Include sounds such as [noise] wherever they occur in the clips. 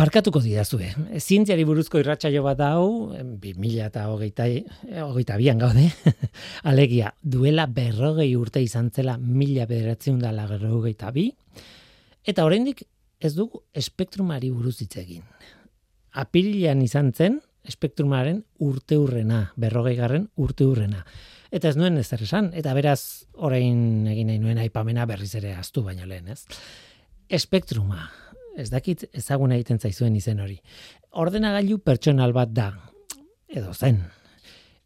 Barkatuko didazue. Zientziari buruzko irratsaio bat hau, 2000 eta hogeita, hogeita bian gaude, [laughs] alegia, duela berrogei urte izan zela mila bederatzen da hogeita bi, eta oraindik ez dugu espektrumari buruz hitz egin. Apirilean izan zen, espektrumaren urte urrena, berrogei garren urte urrena. Eta ez nuen ez esan, eta beraz orain egin nahi nuen aipamena berriz ere astu baino lehen, ez? Espektruma, ez dakit ezaguna egiten zaizuen izen hori. Ordenagailu pertsonal bat da, edo zen.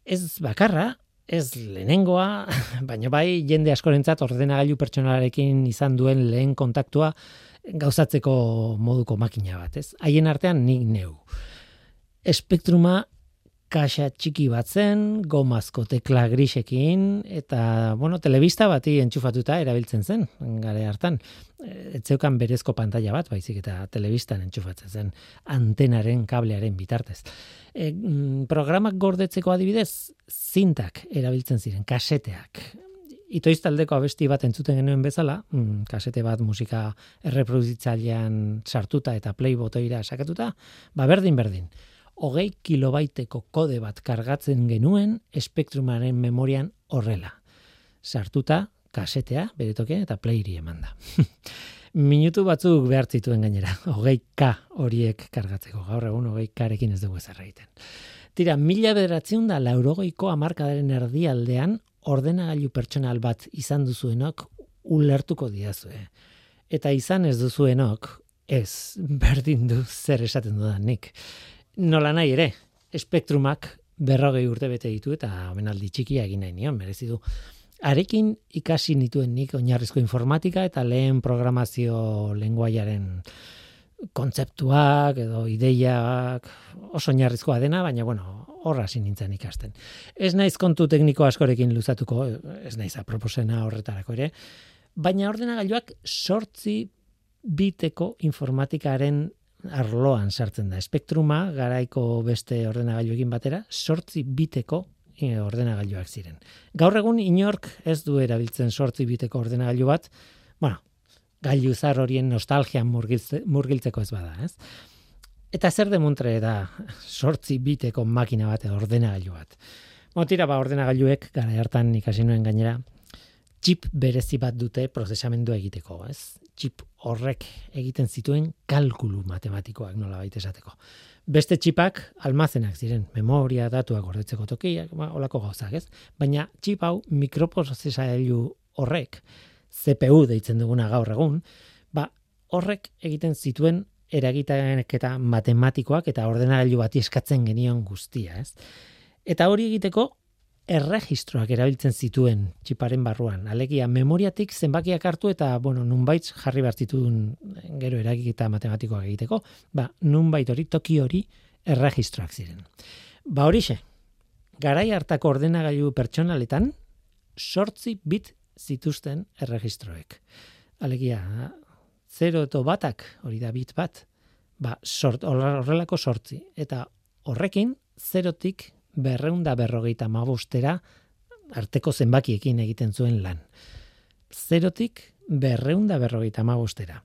Ez bakarra, ez lehenengoa, [laughs] baina bai jende askorentzat ordenagailu pertsonalarekin izan duen lehen kontaktua gauzatzeko moduko makina bat, ez? Haien artean nik neu. Espektruma kaxa txiki bat zen, gomazko tekla grisekin, eta, bueno, telebista bati entxufatuta erabiltzen zen, gare hartan. Etzeukan berezko pantalla bat, baizik eta telebistan entxufatzen zen, antenaren kablearen bitartez. E, mm, programak gordetzeko adibidez, zintak erabiltzen ziren, kaseteak. Itoiz taldeko abesti bat entzuten genuen bezala, mm, kasete bat musika erreproduzitzailean sartuta eta play botoira sakatuta, ba berdin berdin hogei kilobaiteko kode bat kargatzen genuen espektrumaren memorian horrela. Sartuta, kasetea, beretoke, eta playri eman da. [laughs] Minutu batzuk behar zituen gainera, hogei K horiek kargatzeko, gaur egun hogei Karekin ez dugu ezarra egiten. Tira, mila bederatziun da laurogeiko amarkadaren erdialdean ordenagailu pertsonal bat izan duzuenok ulertuko diazue. Eta izan ez duzuenok, ez, berdin du zer esaten dudan nik nola nahi ere, espektrumak berrogei urte bete ditu eta omenaldi txikia egin nahi nion, merezi du. Arekin ikasi nituen nik oinarrizko informatika eta lehen programazio lenguaiaren kontzeptuak edo ideiak oso oinarrizkoa dena, baina bueno, horra hasi nintzen ikasten. Ez naiz kontu tekniko askorekin luzatuko, ez naiz aproposena horretarako ere, baina ordenagailuak sortzi biteko informatikaren arloan sartzen da. Espektruma, garaiko beste ordenagailuekin batera, sortzi biteko eh, ordenagailuak ziren. Gaur egun inork ez du erabiltzen sortzi biteko ordenagailu bat, bueno, gailu zar horien nostalgia murgiltzeko ez bada, ez? Eta zer demontre da sortzi biteko makina bat edo ordenagailu bat. Motira ba ordenagailuek gara hartan ikasi nuen gainera chip berezi bat dute prozesamendu egiteko, ez? Chip horrek egiten zituen kalkulu matematikoak nola baita esateko. Beste txipak almazenak ziren, memoria, datuak gordetzeko tokiak, ba, olako gauzak, ez? Baina txip hau mikroprozesailu horrek, CPU deitzen duguna gaur egun, ba, horrek egiten zituen eragitanek eta matematikoak eta ordenagailu bati eskatzen genion guztia, ez? Eta hori egiteko erregistroak erabiltzen zituen txiparen barruan. Alegia, memoriatik zenbakiak hartu eta, bueno, nunbait jarri bartitun gero eragiketa matematikoak egiteko, ba, nunbait hori, toki hori, erregistroak ziren. Ba horixe, garai hartako ordenagailu pertsonaletan, sortzi bit zituzten erregistroek. Alegia, zero eto batak, hori da bit bat, ba, sort, horrelako sortzi. Eta horrekin, zerotik berreunda berrogeita mabustera arteko zenbakiekin egiten zuen lan. Zerotik berreunda berrogeita mabustera.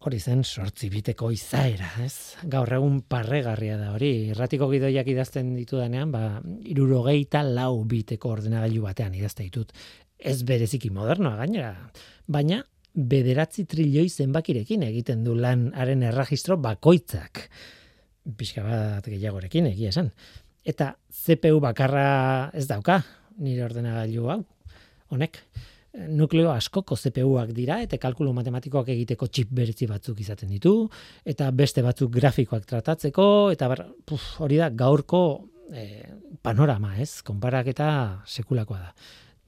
Hori zen sortzi biteko izaera, ez? Gaur egun parregarria da hori. Erratiko gidoiak idazten ditu danean, ba, irurogeita lau biteko ordenagailu batean idazte ditut. Ez bereziki modernoa gainera. Baina, bederatzi trilioi zenbakirekin egiten du lan haren erregistro bakoitzak. Pixka bat gehiagorekin egia esan eta CPU bakarra ez dauka, nire ordenagailu hau, honek, nukleo askoko CPU-ak dira, eta kalkulu matematikoak egiteko txip berezi batzuk izaten ditu, eta beste batzuk grafikoak tratatzeko, eta puf, hori da gaurko e, panorama, ez? Konparak eta sekulakoa da.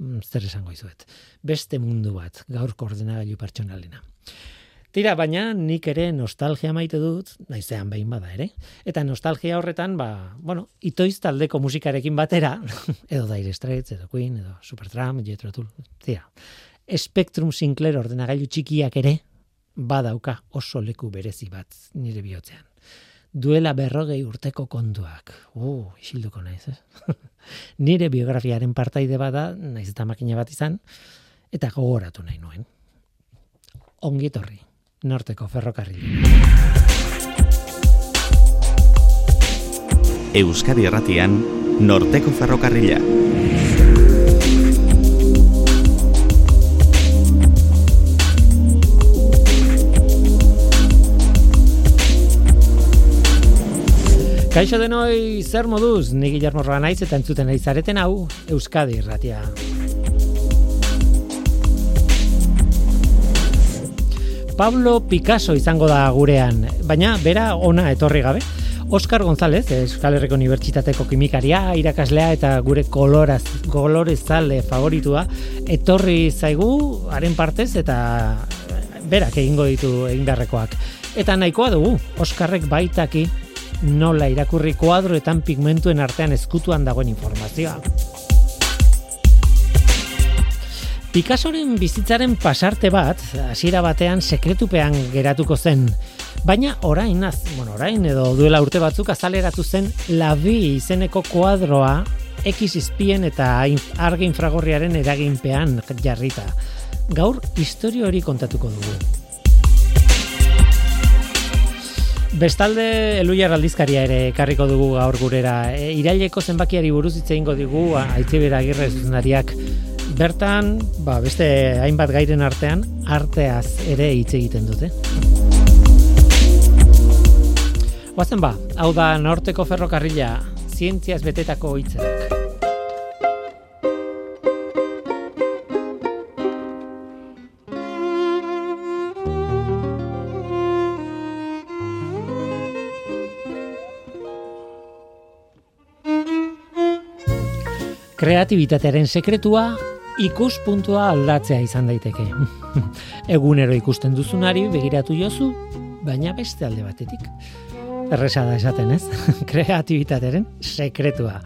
Mm, zer esango izuet. Beste mundu bat, gaurko ordenagailu pertsonalena. Tira, baina nik ere nostalgia maite dut, naizean behin bada ere. Eta nostalgia horretan, ba, bueno, itoiz taldeko musikarekin batera, [laughs] edo Dire Straits, edo Queen, edo Supertramp, Jethro Tull, tira. Spectrum Sinclair ordenagailu txikiak ere, badauka oso leku berezi bat nire bihotzean. Duela berrogei urteko konduak. Uh, isilduko naiz, eh? [laughs] nire biografiaren partaide bada, naiz eta makina bat izan, eta gogoratu nahi nuen. Ongi etorri norteko ferrokarri. Euskadi Erratian, norteko ferrokarrila. Kaixo denoi, zer moduz, ni Guillermo Roa naiz eta entzuten ari zareten hau Euskadi Irratia. Pablo Picasso izango da gurean, baina bera ona etorri gabe. Oscar González, Euskal Herriko Unibertsitateko kimikaria, irakaslea eta gure koloraz, kolorezale favoritua, etorri zaigu, haren partez, eta berak egingo ditu egin beharrekoak. Eta nahikoa dugu, Oskarrek baitaki nola irakurri kuadroetan pigmentuen artean eskutuan dagoen informazioa. Picassoren bizitzaren pasarte bat, hasiera batean sekretupean geratuko zen, baina orain, az, bueno, orain edo duela urte batzuk azaleratu zen labi izeneko kuadroa X izpien eta argi infragorriaren eraginpean jarrita. Gaur, historio hori kontatuko dugu. Bestalde Eluiar aldizkaria ere karriko dugu gaur gurera. E, iraileko zenbakiari buruz hitze eingo digu Aitzibera Agirre zuzendariak bertan, ba, beste hainbat gairen artean arteaz ere hitz egiten dute. Oazen ba, hau da Norteko Ferrokarrila, zientziaz betetako hitzak. kreatibitatearen sekretua ikuspuntua aldatzea izan daiteke. [laughs] Egunero ikusten duzunari begiratu jozu, baina beste alde batetik. Erresa da esaten ez, [laughs] kreatibitatearen sekretua.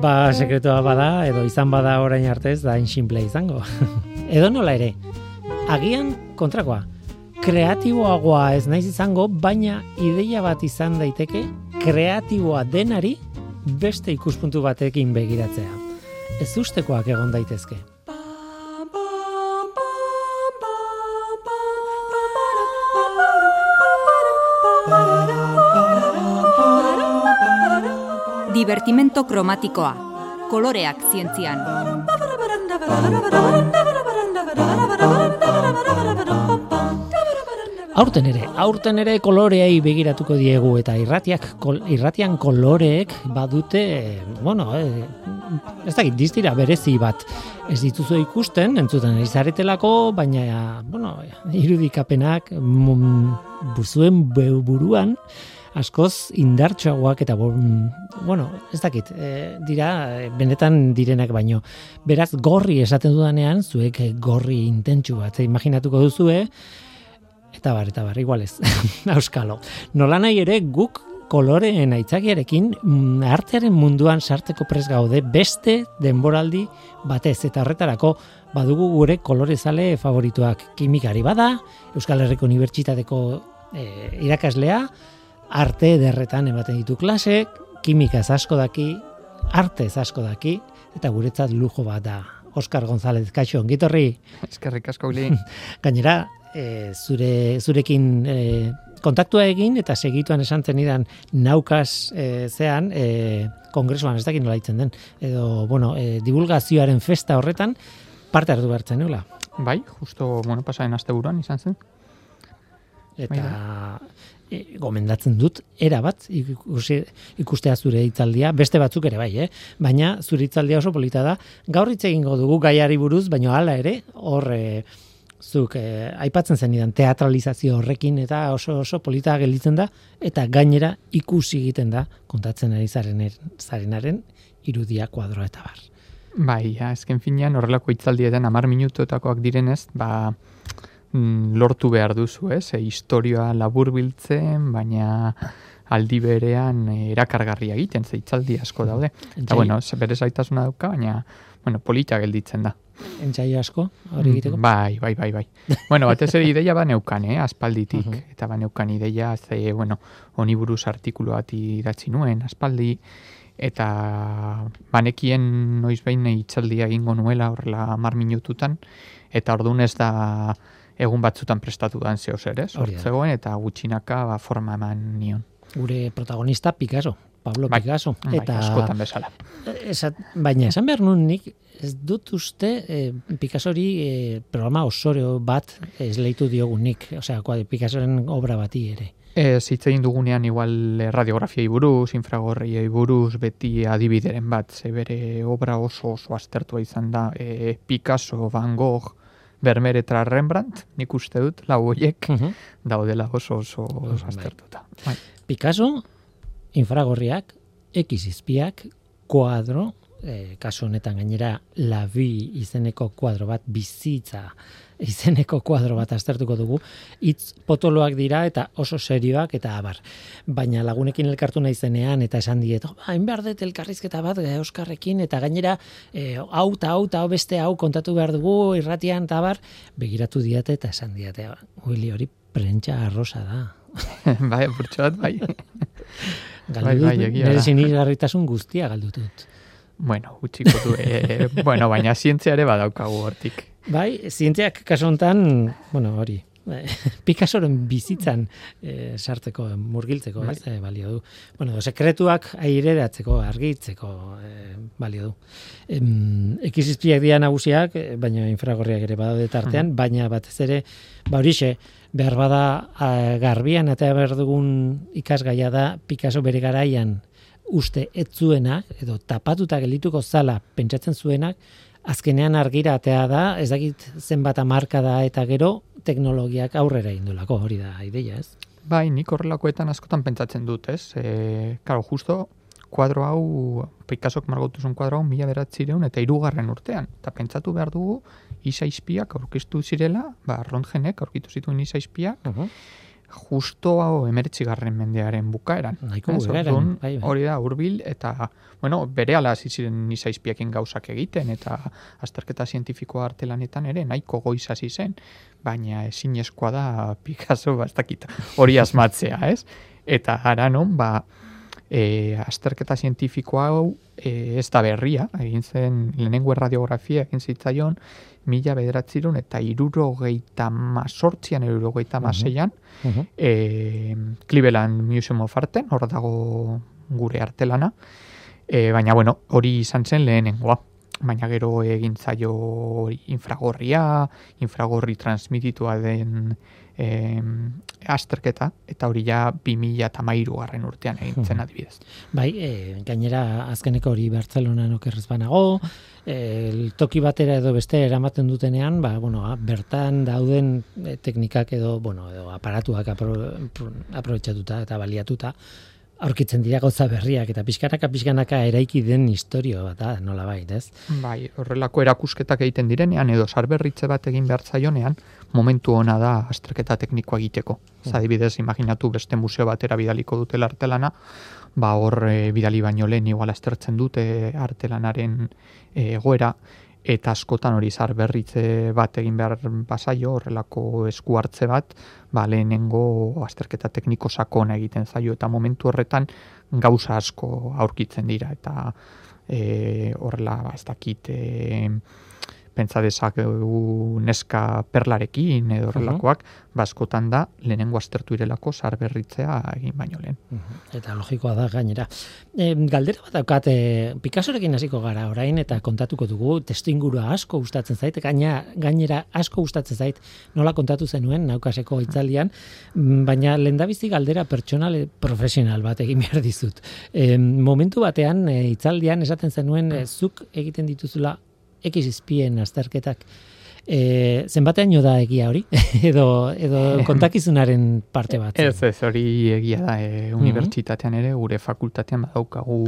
Ba, sekretua bada, edo izan bada orain artez, da inximple izango. [laughs] edo nola ere, agian kontrakoa, kreatiboagoa ez naiz izango, baina ideia bat izan daiteke, kreatiboa denari beste ikuspuntu batekin begiratzea. Ez ustekoak egon daitezke. Divertimento kromatikoa. Koloreak zientzian. Aurten ere, aurten ere koloreei begiratuko diegu eta irratiak irratian koloreek badute, bueno, eh, ez dakit, distira berezi bat ez dituzu ikusten, entzuten izaretelako, baina, bueno, irudikapenak buzuen buruan, askoz indartxoagoak eta bueno, ez dakit, e, dira benetan direnak baino. Beraz gorri esaten dudanean, zuek gorri intentsu bat, imaginatuko duzue, eta bar, eta bar, igualez, [laughs] auskalo. Nola nahi ere guk koloreen aitzakiarekin mm, artearen munduan sarteko pres gaude beste denboraldi batez eta horretarako badugu gure kolorezale favorituak kimikari bada, Euskal Herriko Unibertsitateko e, irakaslea, arte derretan ematen ditu klasek, kimikaz asko daki, arte asko daki, eta guretzat lujo bat da. Oskar González, kaixo, ongitorri. Eskerrik asko, [laughs] Gainera, e, zure, zurekin e, kontaktua egin eta segituan esan zenidan naukaz e, zean e, kongresuan ez dakit nola itzen den edo bueno, e, divulgazioaren festa horretan parte hartu behartzen nula. Bai, justo bueno, pasaren asteburuan izan zen. Eta e, gomendatzen dut era bat ikusi, ikustea zure hitzaldia, beste batzuk ere bai, eh? baina zure hitzaldia oso polita da. Gaur hitz egingo dugu gaiari buruz, baina hala ere, hor e, zuk eh, aipatzen zen idan teatralizazio horrekin eta oso oso polita gelditzen da eta gainera ikusi egiten da kontatzen ari zaren zarenaren irudia kuadroa eta bar. Bai, ja, esken finean horrelako hitzaldietan 10 minutuetakoak direnez, ba mm, lortu behar duzu, ez? E, historia labur biltzen, baina aldi berean erakargarria egiten, ze hitzaldi asko daude. Eta bueno, bere zaitasuna dauka, baina bueno, polita gelditzen da entzai asko hori egiteko? Bai, bai, bai, bai. [laughs] bueno, batez ere ideia ba neukan, eh, aspalditik. Eta ba neukan ideia, ze, bueno, honi buruz artikulu bat idatzi nuen, aspaldi, eta banekien noiz behin itzaldia egingo nuela horrela mar minututan, eta orduan ez da egun batzutan prestatu dan zeo zer, ez? Hortzegoen, eta gutxinaka ba, forma eman nion. Gure protagonista Picasso. Pablo Bai. Picasso. Bai, askotan bezala. Esat, baina esan behar nun nik ez dut uste eh, Picassori eh, programa osoro bat esleitu diogunik, osea, Picassoren obra bati ere. Ez hitz egin dugunean igual eh, radiografiai buruz, infragorriei buruz, beti adibideren bat, ze bere obra oso oso aztertua izan da, e, Picasso, Van Gogh, Vermeer eta Rembrandt, nik uste dut, lau horiek, daudela oso oso, oso Bai. aztertuta. Bai. Picasso, infragorriak, X izpiak, kuadro, eh, kasu honetan gainera La Vie izeneko kuadro bat, bizitza izeneko kuadro bat aztertuko dugu, hitz potoloak dira eta oso serioak eta abar. Baina lagunekin elkartu naizenean eta esan diet, "Oh, hain behar dut elkarrizketa bat eh, Euskarrekin eta gainera eh, hau eta hau hau beste hau kontatu behar dugu irratian eta abar, begiratu diate eta esan diate, Willy hori prentsa arrosa da. [laughs] bai, apurtxo bat, bai. [laughs] Galdu Bai, dut, bai, egia nire sinisgarritasun guztia galdu dut. bueno, utxiko du. E, bueno, baina zientzia ere badaukagu hortik. Bai, zientziak kasu honetan, bueno, hori, [laughs] Picassoren bizitzan eh, sartzeko, murgiltzeko, Bai. ez, eh, balio du. Bueno, sekretuak aireratzeko, argitzeko, eh, balio du. Em, ekizizpiak dira nagusiak, baina infragorriak ere badaude tartean, baina batez ere, ba horixe, behar bada ah, garbian eta behar dugun ikasgaia da Picasso bere garaian uste ez zuenak, edo tapatuta gelituko zala pentsatzen zuenak, azkenean argira atea da, ez dakit zenbat amarka da eta gero teknologiak aurrera indulako, hori da ideia, ez? Bai, nik horrelakoetan askotan pentsatzen dut, ez? E, karo, justo, kuadro hau, Picassok margotuzun kuadro hau, mila beratzireun eta irugarren urtean. Eta pentsatu behar dugu, isaizpiak aurkistu zirela, ba, Röntgenek aurkitu zituen isaizpiak, justo hau emeretzigarren mendearen bukaeran. Nahiko Ez, bukaeran, bai, bai. Hori da, hurbil eta, bueno, bere ala hasi ziren izaizpiakin gauzak egiten, eta azterketa zientifikoa artelanetan ere, nahiko goiz hasi zen, baina ezinezkoa da Picasso, ba, ez dakit, hori asmatzea, ez? Eta ara non, ba, e, azterketa zientifiko hau e, ez da berria, egin zen lehenengo radiografia egin zitzaion, mila bederatziron eta irurogeita mazortzian, irurogeita maseian, e, Cleveland Museum of Arten, hor dago gure artelana, e, baina bueno, hori izan zen lehenengoa. Baina gero egin zaio infragorria, infragorri transmititua den e, azterketa, eta hori ja 2000 eta garren urtean egin zen adibidez. Bai, e, gainera azkeneko hori Bartzelonan okerrez banago, e, toki batera edo beste eramaten dutenean, ba, bueno, bertan dauden e, teknikak edo, bueno, edo aparatuak apro, pro- aprobetxatuta eta baliatuta, aurkitzen dira gauza berriak eta pixkanaka pixkanaka eraiki den historio bat da, nola bait, ez? Bai, horrelako erakusketak egiten direnean edo sarberritze bat egin behar zaionean, momentu ona da azterketa teknikoa egiteko. Ez adibidez, imaginatu beste museo batera bidaliko dutela artelana, ba hor e, bidali baino lehen igual aztertzen dute artelanaren e, egoera, eta askotan hori sarberritze bat egin behar bazaio, horrelako esku hartze bat, ba lehenengo azterketa tekniko sakona egiten zaio, eta momentu horretan gauza asko aurkitzen dira, eta e, horrela, ba, ez dakit, e, pentsa dezakegu neska perlarekin edo horrelakoak, ba, askotan da lehenengo aztertu irelako sarberritzea egin baino lehen. Eta logikoa da gainera. E, galdera bat daukat, e, Picassorekin hasiko gara orain eta kontatuko dugu, testu ingurua asko gustatzen zait, gaina, gainera asko gustatzen zait nola kontatu zenuen naukaseko itzaldian, mm, baina lendabizi galdera pertsonal e, profesional bat egin behar dizut. E, momentu batean e, itzaldian esaten zenuen e, zuk egiten dituzula X izpien azterketak. E, zenbateaino da egia hori? [laughs] edo, edo kontakizunaren parte bat? Ez, ez, hori egia da, e, unibertsitatean ere, gure fakultatean badaukagu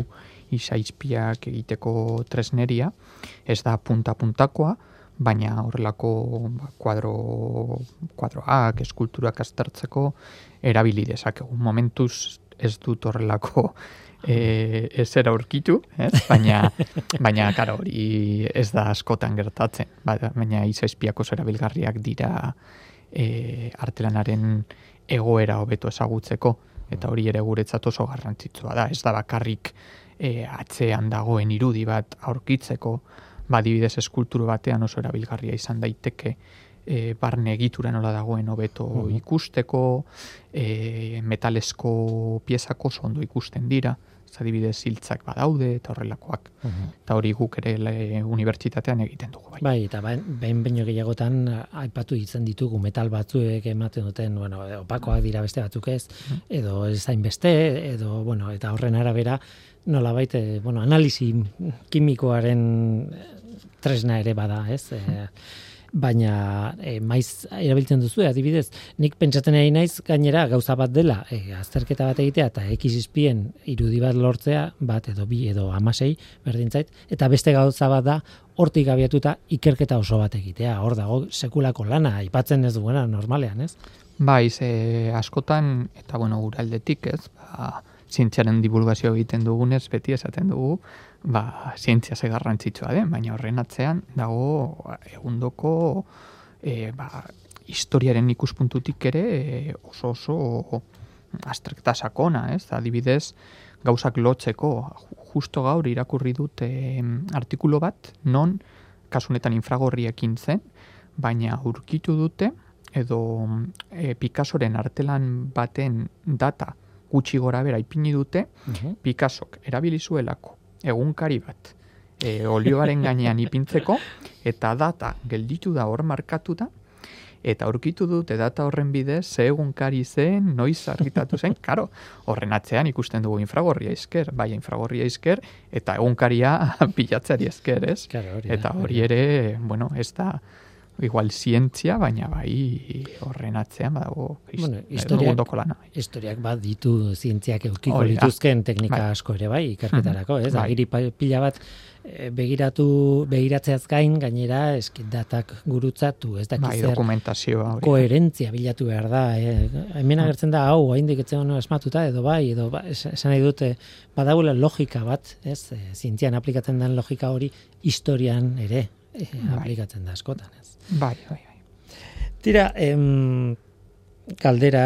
isaizpiak egiteko tresneria, ez da punta-puntakoa, baina horrelako ba, kuadro, kuadroak, eskulturak aztertzeko erabili dezakegu. Momentuz ez dut horrelako e, ezer aurkitu, ez? baina, [laughs] baina karo, hori ez da askotan gertatzen, Ba- baina izaizpiako erabilgarriak dira e, artelanaren egoera hobeto ezagutzeko, eta hori ere guretzat oso garrantzitsua da, ez da bakarrik e, atzean dagoen irudi bat aurkitzeko, badibidez eskulturu batean oso erabilgarria izan daiteke e, barne egitura nola dagoen hobeto Mhm. ikusteko, e, metalesko piezako oso ondo ikusten dira, ez adibidez hiltzak badaude eta horrelakoak. Eta hori guk ere le, unibertsitatean egiten dugu bai. Bai, eta behin baino gehiagotan aipatu ditzen ditugu metal batzuek ematen duten, bueno, opakoak dira beste batzuk ez, edo ez beste, edo, bueno, eta horren arabera, nola baite, bueno, analisi kimikoaren eh, tresna ere bada, ez? E, baina e, maiz erabiltzen duzu, adibidez, nik pentsatzen ari naiz gainera gauza bat dela, e, azterketa bat egitea eta X izpien irudi bat lortzea, bat edo bi edo amasei, berdin zait, eta beste gauza bat da, hortik abiatuta ikerketa oso bat egitea, hor dago sekulako lana, aipatzen ez duena normalean, ez? Bai, ze askotan, eta bueno, gure aldetik, ez, ba, zientziaren divulgazio egiten dugunez, beti esaten dugu, ba, zientzia ze garrantzitsua den, baina horren atzean dago egundoko e, ba, historiaren ikuspuntutik ere e, oso oso azterketa sakona, ez? Adibidez, gauzak lotzeko, ju- justo gaur irakurri dut e, artikulu bat, non kasunetan infragorriekin zen, baina aurkitu dute, edo e, Picassoren artelan baten data gutxi gora bera ipini dute, Picassok erabili zuelako egunkari bat e, olioaren gainean ipintzeko eta data gelditu da hor markatuta eta aurkitu dute data horren bidez ze egunkari zen, noiz argitatu zen, [laughs] karo, horren atzean ikusten dugu infragorria esker, bai infragorria esker eta egunkaria [laughs] pilatzeari esker, ez? Claro, hori Eta hori ere, bueno, ez da igual zientzia, baina bai horren atzean badago his- Bueno, historiak- lana. historiak bat ditu zientziak eukiko Hori lituzken teknika Bai. asko ere bai ikerketarako, ez? Bai. Agiri pila bat eh, begiratu begiratzeaz gain gainera eski datak gurutzatu, ez dakit Bai, dokumentazioa. hori koherentzia bilatu behar da. Eh? Hemen agertzen da hau oraindik etzen ono asmatuta edo bai edo ba, es- esan nahi dute badagoela logika bat, ez? E, zientzian aplikatzen den logika hori historian ere e, Bai. aplikatzen da askotan, ez? Bai, bai, bai. Tira, em, galdera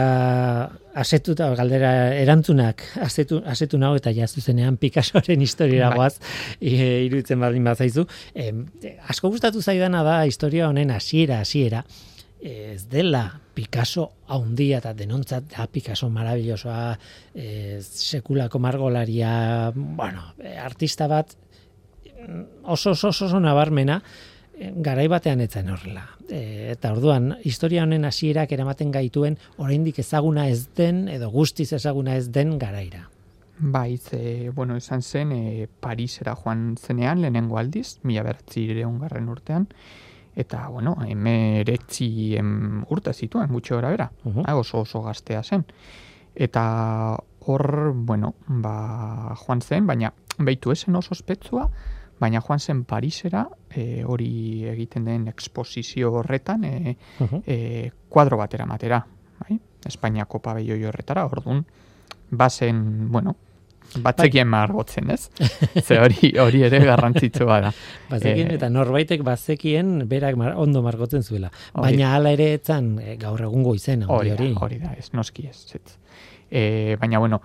asetuta, galdera erantzunak asetu, asetu nago eta ja zuzenean Picassoren historiara Bai. goaz e, iruditzen baldin bazaizu. Em, asko gustatu zaidana da historia honen hasiera hasiera ez dela Picasso haundia eta denontzat da Picasso marabillosoa, e, sekulako margolaria, bueno, e, artista bat oso oso oso, oso nabarmena, e, garai batean etzen horrela. E, eta orduan, historia honen hasierak eramaten gaituen, oraindik ezaguna ez den, edo guztiz ezaguna ez den garaira. Bai, ze, bueno, esan zen, e, Parisera joan zenean, lehenengo aldiz, mila beratzi garren urtean, eta, bueno, emeretzi em, urte zituen, gutxi gora bera, Mhm. Ah, oso oso gaztea zen. Eta hor, bueno, ba, joan zen, baina behitu esen oso ospetsua, baina joan zen Parisera, e, hori egiten den eksposizio horretan, e, e, kuadro batera matera, bai? Espainiako pabelloi horretara, ordun bazen, bueno, batzekien margotzen, ez? [laughs] Ze hori, hori ere garrantzitsua da. [laughs] Bazekien, Eh, eta norbaitek bazekien berak mar, ondo margotzen zuela. Baina hala ere etzan e, gaur egungo izena, Hori hori. hori da, ez, noski ez. ez. E, baina, bueno,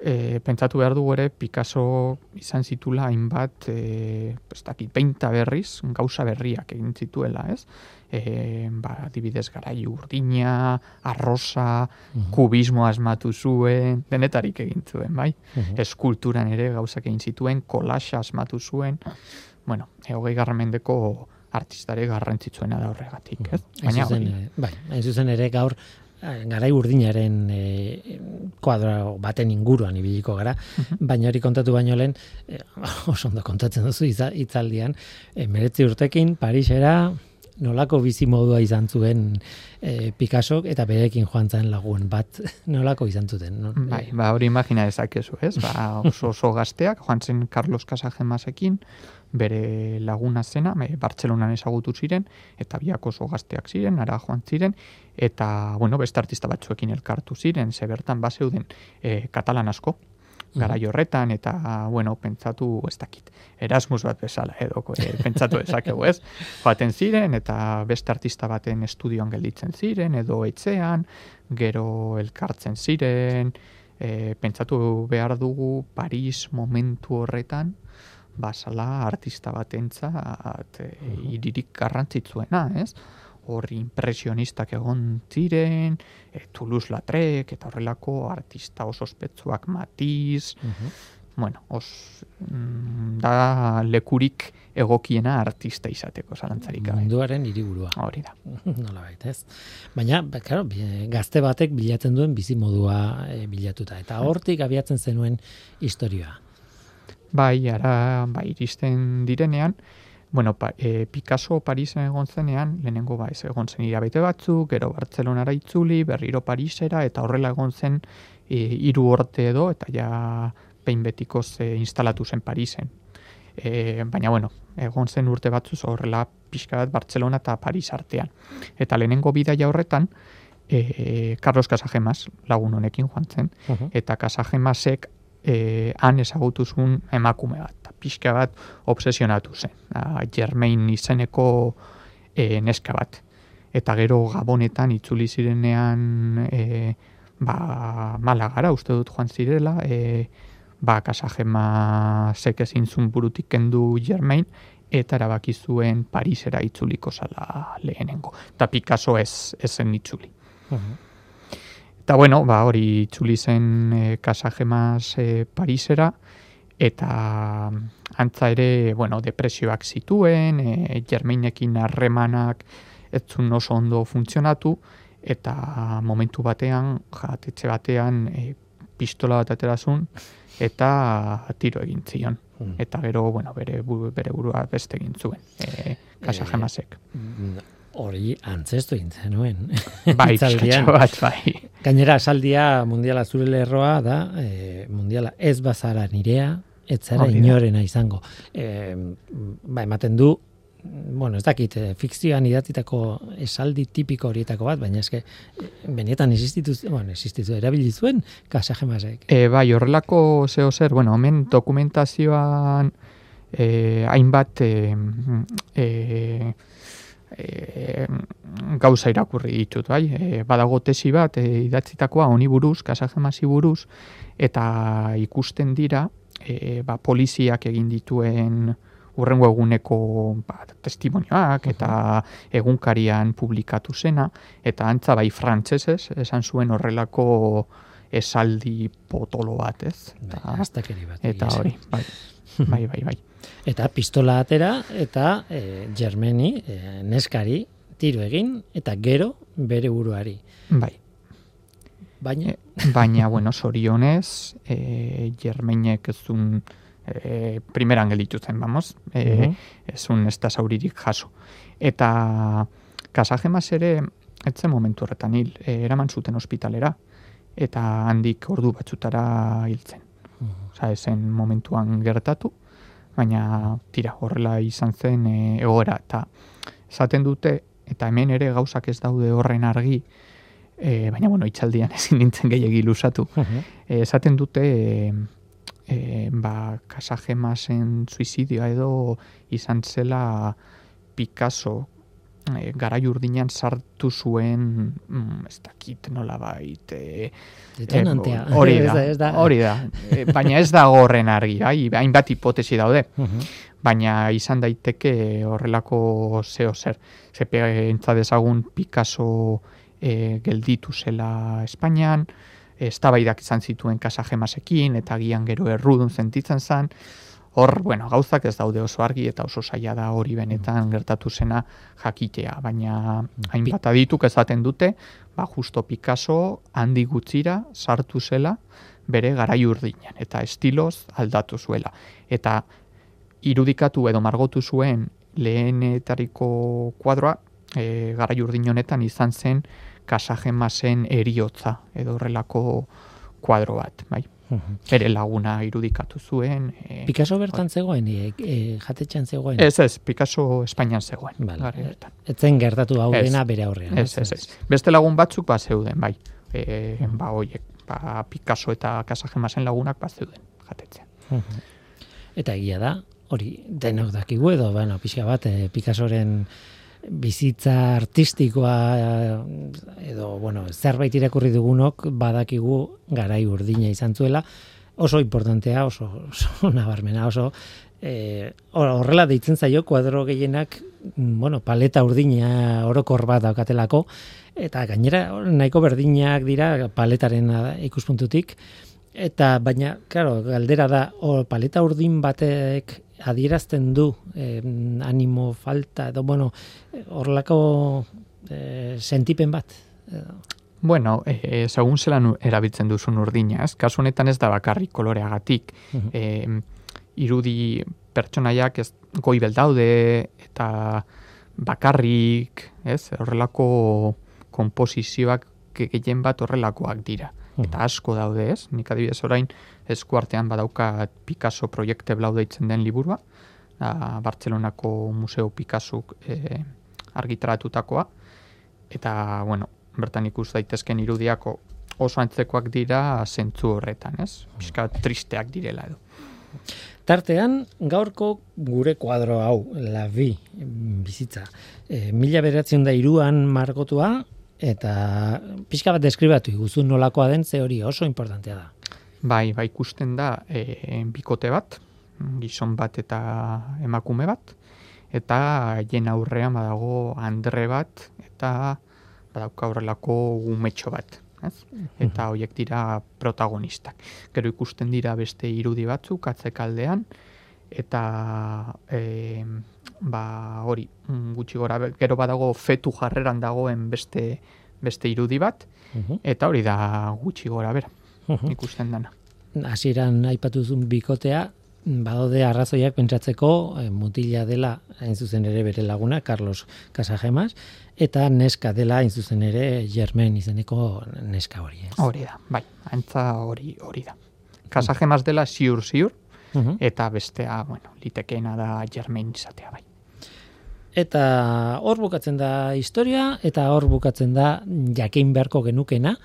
e, pentsatu behar dugu ere, Picasso izan zitula hainbat, e, ez dakit, peinta berriz, gauza berriak egin zituela, ez? E, ba, adibidez garai urdina, arrosa, Mhm. kubismo asmatu zuen, denetarik egin zuen, bai? Mhm. Eskulturan ere gauzak egin zituen, kolaxa asmatu zuen, bueno, e, hogei garramendeko artistare garrantzitsuena da horregatik, ez? Hain Baina zuzen, ere, bai, hain zuzen ere gaur garai urdinaren e, kuadro baten inguruan ibiliko gara, baina hori kontatu baino lehen, e, [laughs] oso ondo kontatzen duzu hitzaldian, e, meretzi urtekin Parisera nolako bizi modua izan zuen e, Picasso eta berekin joan zen lagun bat [laughs] nolako izan zuten. No? Bai, ba, hori imagina dezakezu, ez? Ba, oso oso gazteak, joan zen Carlos Casajemasekin, bere laguna zena, me, Bartzelonan ezagutu ziren, eta biak oso gazteak ziren, ara joan ziren, eta, bueno, beste artista batzuekin elkartu ziren, ze bertan bazeuden e, katalan asko, garai horretan, eta, bueno, pentsatu, ez dakit, Erasmus bat bezala, edo, e, pentsatu [laughs] dezakegu, ez? Joaten ziren, eta beste artista baten estudioan gelditzen ziren, edo etxean, gero elkartzen ziren, e, pentsatu behar dugu Paris momentu horretan, basala artista batentzat e, iririk garrantzitsuena, ez? Hor impresionistak egon ziren, e, Toulouse-Lautrec, eta horrelako artista oso ospetsuak Matisse, bueno, os, mm, da lekurik egokiena artista izateko zalantzarik gabe. Munduaren hiriburua. Hori da. [laughs] Nola baita ez. Baina, ba, claro, bi- gazte batek bilatzen duen bizimodua e, bilatuta. Eta hortik abiatzen zenuen historia. Bai, ara, bai, iristen direnean, bueno, pa, e, Picasso Parisen egon zenean, lehenengo ba, ez egon zen irabete batzuk, gero Bartzelonara itzuli, berriro Parisera, eta horrela egon zen e, hiru urte edo, eta ja behin betiko ze instalatu zen Parisen. E, baina, bueno, egon zen urte batzuz horrela pixka bat Bartzelona eta Paris artean. Eta lehenengo bidaia horretan, e, Carlos Casagemas lagun honekin joan zen, eta Casagemasek e, han ezagutu zuen emakume bat, eta pixka bat obsesionatu zen, a, Germain izeneko e, neska bat. Eta gero gabonetan itzuli zirenean e, ba, malagara, uste dut joan zirela, e, ba, kasajema zek ezin zuen burutik kendu Germain, eta erabaki zuen Parisera itzuliko zala lehenengo. Eta Picasso ez, ez zen itzuli. Eta bueno, ba, hori itzuli zen e, kasajemas e, Parisera, eta antza ere, bueno, depresioak zituen, e, Germainekin harremanak ez zuen oso ondo funtzionatu, eta momentu batean, jatetxe batean, e, pistola bat aterazun, eta tiro egin zion. Mm. Eta gero, bueno, bere, bere burua beste egin zuen, e, kasajemasek. Mm, Hori antzestu egin zenuen. [laughs] Bai, bat, bai. Gainera, esaldia mundiala zure lerroa da, e, mundiala ez bazara nirea, ez zara Hori da. inorena izango. E, ba, ematen du, bueno, ez dakit, e, fikzioan idatzitako esaldi tipiko horietako bat, baina eske, benetan existitu, bueno, existitu, erabili zuen kasajemasek. E, bai, horrelako zeo zer, bueno, hemen dokumentazioan e, hainbat e, e, e, gauza irakurri ditut, bai? E, badago tesi bat, e, idatzitakoa honi buruz, kasajemasi buruz, eta ikusten dira, e, ba, poliziak egin dituen urrengo eguneko ba, testimonioak eta egunkarian publikatu zena, eta antza bai frantsesez esan zuen horrelako esaldi potolo bat, ez? Bai, Eta, bat. eta hori, [laughs] bai, bai, bai, bai. Eta pistola atera eta e, Germeni, e, neskari, tiro egin eta gero bere buruari. bai. Baina, E, baina, bueno, sorionez, e, Germainek ez zuen e, primeran gelditu zen, vamos, e, Mhm. ez zuen ez da zauririk jaso. Eta kasajemas ere, etzen momentu horretan hil, e, eraman zuten ospitalera, eta handik ordu batzutara hiltzen. Osa, esen momentuan gertatu, baina tira, horrela izan zen e, egoera. Eta esaten dute, eta hemen ere gauzak ez daude horren argi, e, baina bueno, itxaldian [laughs] ezin nintzen gehiagi lusatu. E, esaten dute, e, e, ba, kasajemasen suizidioa edo izan zela Picasso e, garai urdinan sartu zuen, mm, ez dakit nola bait, e. Eh, hori [laughs] da, hori da. Eh, baina ez da horren argi, bai, hainbat hipotesi daude, Mhm. baina izan daiteke horrelako zeo zer. Zepe entza dezagun Picasso e, gelditu zela Espainian, eztabaidak izan zituen kasajemasekin, eta gian gero errudun sentitzen zen, hor, bueno, gauzak ez daude oso argi eta oso zaila da hori benetan gertatu zena jakitea, baina hainbat adituk ezaten dute, ba justo Picasso handi gutxira sartu zela bere garai urdinan eta estiloz aldatu zuela. Eta irudikatu edo margotu zuen lehenetariko kuadroa e, garai urdin honetan izan zen kasajemasen eriotza edo horrelako kuadro bat, bai. Mhm. Bere laguna irudikatu zuen. E, Picasso bertan zegoen, e, e, jatetxean zegoen. Ez, ez, Picasso Espainian zegoen. Vale. Etzen gertatu hau dena bere aurrean. Ez, ez, ez. Beste lagun batzuk ba zeuden, bai. E, ba, hoiek, ba, Picasso eta Casajemasen lagunak ba zeuden, jatetzean. Mhm. Eta egia da, hori denok dakigu edo, bueno, pixka bat, e, Picassoren bizitza artistikoa eh, edo, bueno, zerbait irakurri dugunok badakigu garai urdina izan zuela, oso importantea, oso, oso [laughs] nabarmena, oso e, horrela deitzen zaio kuadro gehienak bueno, paleta urdina orokor bat daukatelako eta gainera nahiko berdinak dira paletaren ikuspuntutik. Eta baina claro, galdera da o, paleta urdin batek adierazten du eh, animo falta edo bueno horlako eh, sentipen bat Bueno, eh, segun zelan erabiltzen duzun urdina, ez? Kasu honetan ez da bakarrik koloreagatik. Uh irudi pertsonaiak ez goibel daude eta bakarrik, ez? Horrelako konposizioak gehien bat horrelakoak dira. Eta asko daude, ez? Nik adibidez orain eskuartean badauka Picasso proiekte blau deitzen den liburua, da Bartzelonako Museo Picasso e, argitaratutakoa, eta, bueno, bertan ikus daitezken irudiako oso antzekoak dira zentzu horretan, ez? Piska tristeak direla edo. Tartean, gaurko gure kuadro hau, la bi, bizitza. E, mila beratzen da iruan margotua, eta pixka bat deskribatu iguzu nolakoa den, ze hori oso importantea da. Bai, bai ikusten da, e, bikote bat, gizon bat eta emakume bat, eta jen aurrean badago andre bat, eta badauka horrelako gumetxo bat ez? Eta hoiek dira protagonistak. Gero ikusten dira beste irudi batzuk atzekaldean eta e, ba hori mm, gutxi gora gero badago fetu jarreran dagoen beste beste irudi bat eta hori da gutxi gora bera ikusten dana. Hasieran aipatu zuen bikotea badode arrazoiak pentsatzeko e, mutila dela hain zuzen ere bere laguna Carlos Casagemas eta neska dela hain zuzen ere Germen izeneko neska hori, ez? Hori da, bai, antza hori hori da. Casagemas dela siur siur eta bestea, bueno, litekeena da Germen izatea bai. Eta hor bukatzen da historia eta hor bukatzen da jakin beharko genukena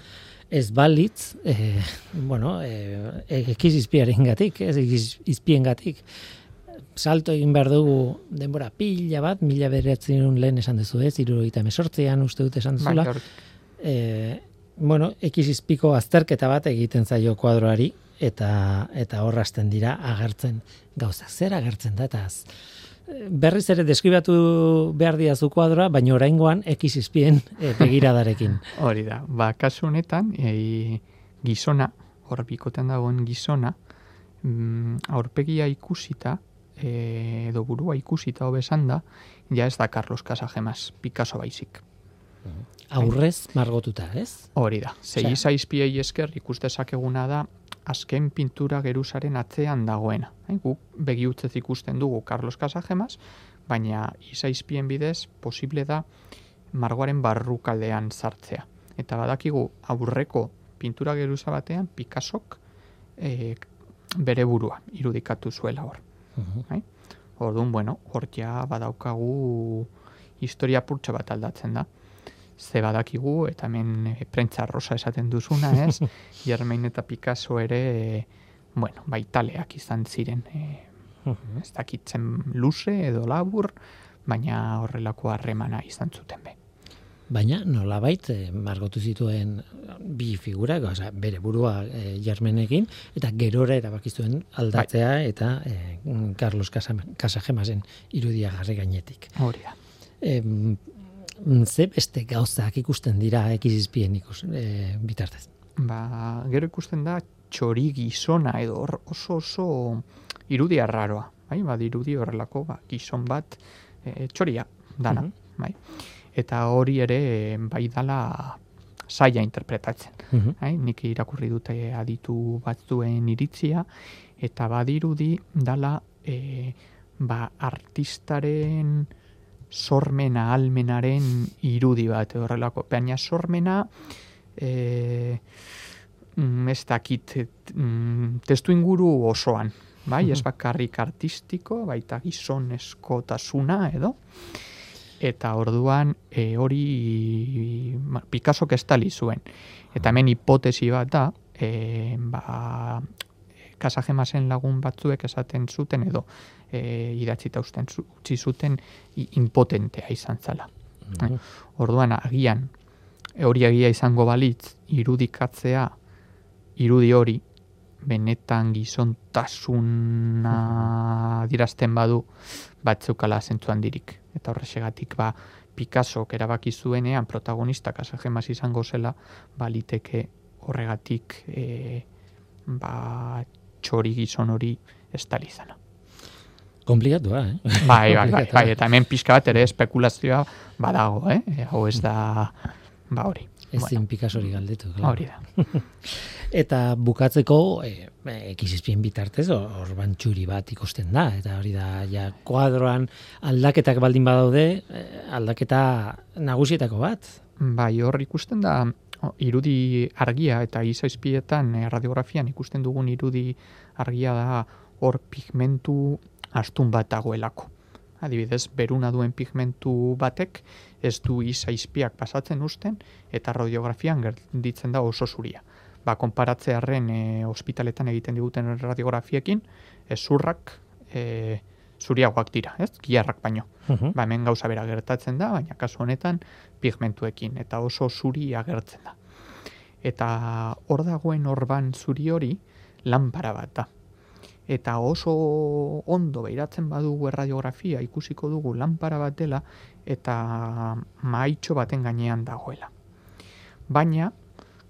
ez balitz, e, bueno, e, ekiz izpiaren gatik, ez ekiz izpien gatik, salto egin behar dugu denbora pila bat, mila beratzen lehen esan duzu ez, irurogeita mesortzean uste dut esan duzula. E, bueno, ekiz izpiko azterketa bat egiten zaio kuadroari, eta eta horrazten dira agertzen gauza. Zer agertzen da, eta berriz ere deskribatu behar diazu kuadroa, baina oraingoan X izpien e, begiradarekin. [laughs] Hori da, ba, kasu honetan, e, gizona, hor bikoten dagoen gizona, mm, aurpegia ikusita, e, edo burua ikusita hobesan da, ja ez da Carlos Casagemas, Picasso baizik. Aurrez margotuta, ez? Hori da, zei izpiei esker ikustezakeguna da, azken pintura geruzaren atzean dagoena. Guk begiutzez ikusten dugu Carlos Casagemas, baina izaizpien bidez posible da margoaren barrukaldean sartzea. Eta badakigu aurreko pintura geruza batean Picassok e, bere burua irudikatu zuela hor. Uh Orduan, bueno, hor ja badaukagu historia purtsa bat aldatzen da ze badakigu, eta hemen e, prentza rosa esaten duzuna, ez? [laughs] Germain eta Picasso ere, e, bueno, baitaleak izan ziren. E, ez dakitzen luze edo labur, baina horrelako harremana izan zuten be. Baina nolabait e, margotu zituen bi figura, oza, bere burua e, jarmenekin, eta gerora erabakizuen aldatzea bai. eta e, Carlos Casajemasen irudia garri gainetik. Hori da. Mm, ze beste gauzak ikusten dira ekizizpien ikus, e, bitartez? Ba, gero ikusten da txori gizona edo oso oso irudi arraroa. Bai, ba, irudi horrelako ba, gizon bat e, txoria dana. Mhm. bai. Eta hori ere bai dala saia interpretatzen. Uh bai, nik irakurri dute aditu batzuen iritzia eta badirudi dala e, ba, artistaren sormena almenaren irudi bat horrelako. Baina sormena e, ez dakit mm, testu inguru osoan. Bai, ez bakarrik artistiko, baita gizon eskotasuna edo. Eta orduan e, hori Picasso kestali zuen. Eta hemen hipotesi bat da, e, ba, kasajemasen lagun batzuek esaten zuten edo e, idatzita usten utzi zuten impotentea izan zala. Mm Orduan agian hori agia izango balitz irudikatzea irudi hori benetan gizontasuna dirazten badu batzukala zentzu handirik. Eta horrexegatik ba, Picasso erabaki zuenean protagonista kasajemas izango zela, baliteke horregatik e, ba, txori gizon hori estalizana. Komplikatua, eh? Bai, bai, bai, bai, eta hemen pixka bat ere espekulazioa badago, eh? Hau ez da, ba hori. Ezin bueno, Picassori galdetu. Hori da. [laughs] eta bukatzeko, e, ekizizpien bitartez, orban txuri bat ikusten da, eta hori da, ja, kuadroan aldaketak baldin badaude, e, aldaketa nagusietako bat. Bai, hor ikusten da, irudi argia eta izaizpietan e, radiografian ikusten dugun irudi argia da hor pigmentu astun bat dagoelako. Adibidez, beruna duen pigmentu batek ez du izaizpiak pasatzen usten eta radiografian gerditzen da oso zuria. Ba, konparatzearen e, ospitaletan egiten diguten radiografiekin, ez zurrak e, zuriagoak dira, ez? Giarrak baino. Uh Ba, hemen gauza bera gertatzen da, baina kasu honetan pigmentuekin eta oso zuri agertzen da. Eta hor dagoen orban zuri hori lanpara bat da eta oso ondo behiratzen badugu erradiografia ikusiko dugu lanpara bat dela eta maitxo baten gainean dagoela. Baina,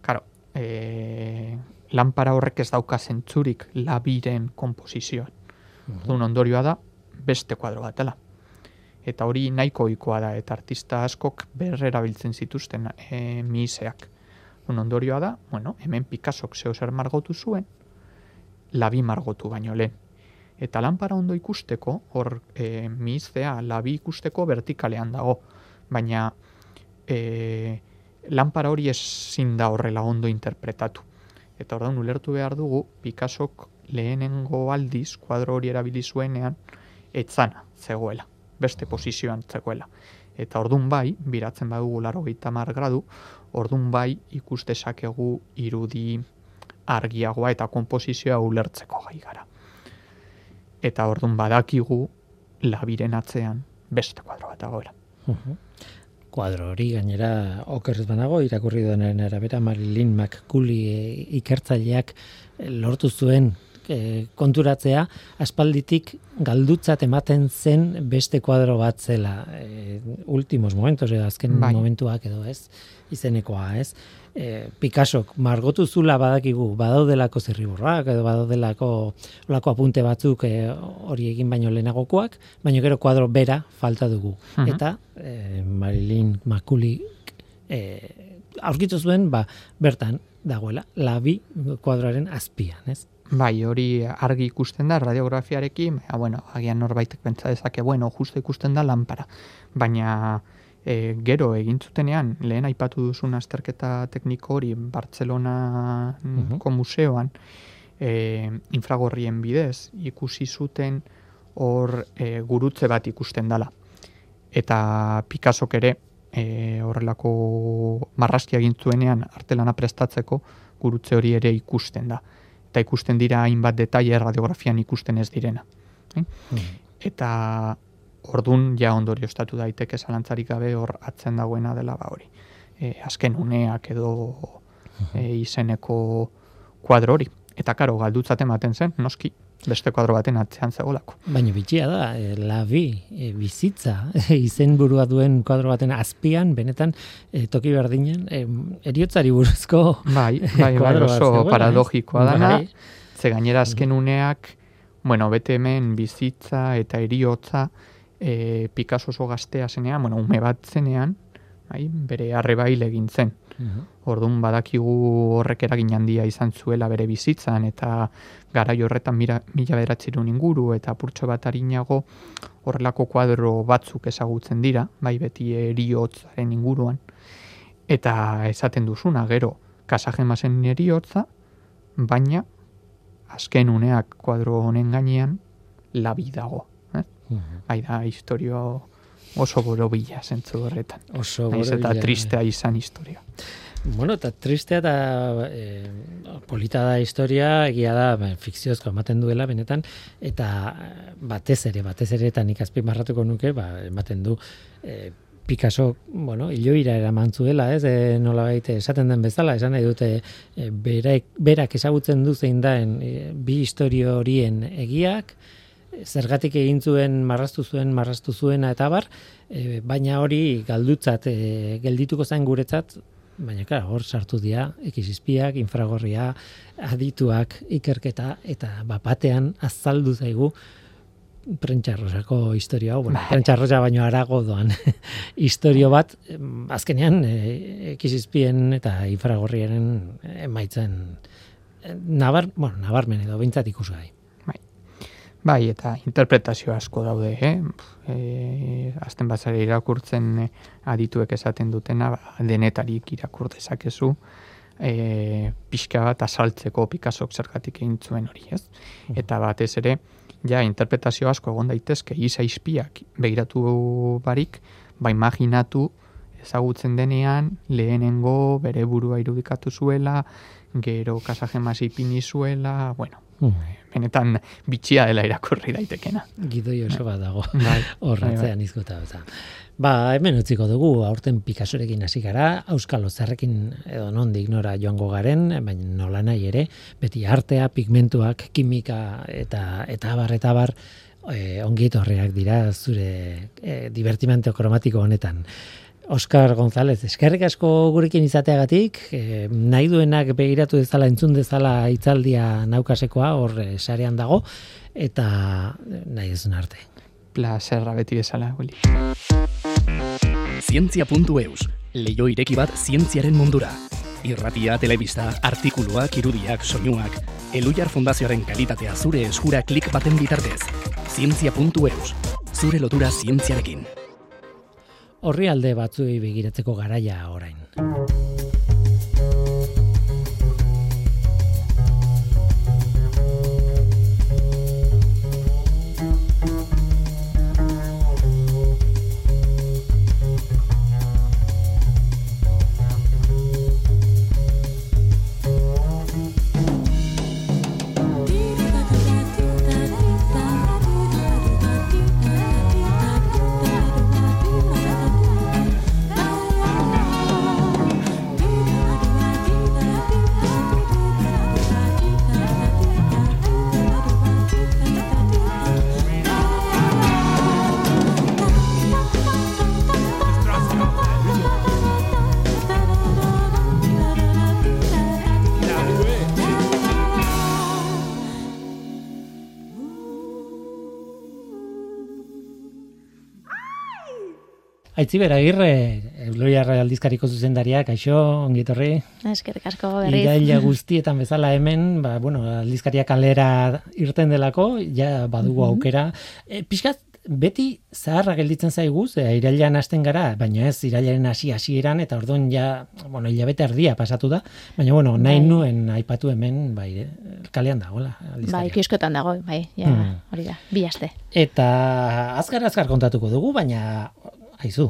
karo, e, lanpara horrek ez dauka zentzurik labiren komposizioan. Uh ondorioa da, beste kuadro bat dela. Eta hori nahiko ikoa da, eta artista askok berrera biltzen zituzten e, miseak. Un ondorioa da, bueno, hemen Picassok zeo zer margotu zuen, labi margotu baino lehen. Eta lanpara ondo ikusteko, hor e, miztea labi ikusteko vertikalean dago, baina e, lanpara hori ezin da horrela ondo interpretatu. Eta orduan ulertu behar dugu, Picassok lehenengo aldiz, kuadro hori erabili zuenean, etzana zegoela, beste posizioan zegoela. Eta ordun bai, biratzen badugu laro gradu, ordun bai ikustesakegu irudi argiagoa eta konposizioa ulertzeko gai gara. Eta ordun badakigu labiren atzean beste kuadro bat dagoela. Kuadro hori gainera okerrez banago irakurri denen arabera Marilyn McCully e, ikertzaileak lortu zuen e, konturatzea aspalditik galdutzat ematen zen beste kuadro bat zela e, últimos momentos edo azken bai. momentuak edo ez izenekoa ez e, Picassok margotu zula badakigu badaudelako zirriborrak edo badaudelako olako apunte batzuk e, hori egin baino lehenagokoak baino gero kuadro bera falta dugu. Eta e, Marilyn Makuli e, aurkitu zuen ba, bertan dagoela labi kuadroaren azpian ez? Bai, hori argi ikusten da radiografiarekin, ja, bueno, agian norbaitek pentsa dezake, bueno, justo ikusten da lanpara. Baina e, gero egin zutenean, lehen aipatu duzun azterketa tekniko hori Bartzelona uh museoan, e, infragorrien bidez, ikusi zuten hor e, gurutze bat ikusten dala. Eta Picassok ere, e, horrelako marraskia egin zuenean artelana prestatzeko, gurutze hori ere ikusten da eta ikusten dira hainbat detaile radiografian ikusten ez direna. Mm. Eta ordun ja ondorio estatu daiteke zalantzarik gabe hor atzen dagoena dela ba hori. E, azken uneak edo e, izeneko kuadro hori. Eta karo, galdutzat ematen zen, noski, beste kuadro baten atzean zegolako. Baina bitxia da, e, labi, e, bizitza, e, izen duen kuadro baten azpian, benetan, e, toki berdinen, e, eriotzari buruzko bai, [laughs] bai, bai, oso bat, paradogikoa da, bai. ze gainera azken uneak, bueno, bete hemen bizitza eta eriotza, e, Picasso oso gaztea zenean, bueno, ume bat zenean, bai, bere arrebail egin zen. Mhm. Orduan badakigu horrek eragin handia izan zuela bere bizitzan eta garai horretan mira, mila bederatzerun inguru eta purtso bat harinago horrelako kuadro batzuk ezagutzen dira, bai beti eriotzaren inguruan. Eta esaten duzuna, gero, kasajemasen eriotza, baina azken uneak kuadro honen gainean labi dago. Eh? Bai da, historio oso borobila zentzu horretan. Oso borobila. Eta tristea izan historia. Bueno, eta tristea eta e, polita da historia, egia da, ba, fikziozko ematen duela, benetan, eta batez ere, batez ere, eta nik azpi marratuko nuke, ba, ematen du, e, Picasso, bueno, iloira eraman zuela, ez, e, nola baite, esaten den bezala, esan nahi dute, e, berak, berak ezagutzen du zein daen e, bi historio horien egiak, zergatik egin zuen, marraztu zuen, marraztu zuena eta bar, e, baina hori galdutzat, e, geldituko zen guretzat, baina klar, hor sartu dira, ekizizpiak, infragorria, adituak, ikerketa, eta bapatean azaldu zaigu, prentxarrosako historia hau, bueno, Bai. prentxarrosa baino arago doan [laughs] historio bat, azkenean e, ekizizpien eta infragorriaren emaitzen e, nabar, bueno, nabarmen edo bintzat ikusgai. Bai, eta interpretazio asko daude, eh? E, azten bazare irakurtzen eh, adituek esaten dutena, ba, denetarik irakur dezakezu, e, pixka bat asaltzeko Picassok zergatik egin zuen hori, ez? Eta batez ere, ja, interpretazio asko egon daitezke, isa izpiak begiratu barik, ba, imaginatu ezagutzen denean, lehenengo bere burua irudikatu zuela, gero kasajemas ipini zuela, bueno, benetan bitxia dela irakurri daitekena. Gidoi oso bat dago. [laughs] Bai, Horratzean izkuta eta. Ba, hemen utziko dugu, aurten Picassorekin hasi gara, Euskal Ozerrekin edo nondik nora joango garen, baina nola nahi ere, beti artea, pigmentuak, kimika eta eta abar eta abar e, ongi etorriak dira zure e, divertimento kromatiko honetan. Oscar González, eskerrik asko gurekin izateagatik, e, nahi duenak begiratu dezala, entzun dezala hitzaldia naukasekoa, hor e, sarean dago, eta e, nahi duzun arte. Plazerra beti bezala, Willy. Zientzia.eus, leio ireki bat zientziaren mundura. Irratia, telebista, artikuluak, irudiak, soinuak, Elujar Fundazioaren kalitatea zure eskura klik baten bitartez. Zientzia.eus, zure lotura zientziarekin. Horri alde batzuei begiratzeko garaia orain. Aitziber Agirre, Euloiar aldizkariko zuzendaria, kaixo, ongi etorri. Eskerrik asko berriz. Iraila [laughs] guztietan bezala hemen, ba, bueno, aldizkaria kalera irten delako, ja badugu aukera. E, pixkat, beti zaharra gelditzen zaigu, ze irailean hasten gara, baina ez irailaren hasi hasieran eta orduan ja, bueno, hilabete erdia pasatu da, baina bueno, nahi Bai. nuen aipatu hemen, bai, eh, kalean dagoela Bai, kioskotan dago, bai, ja, Mm. hori da, bi aste. Eta azkar azkar kontatuko dugu, baina haizu,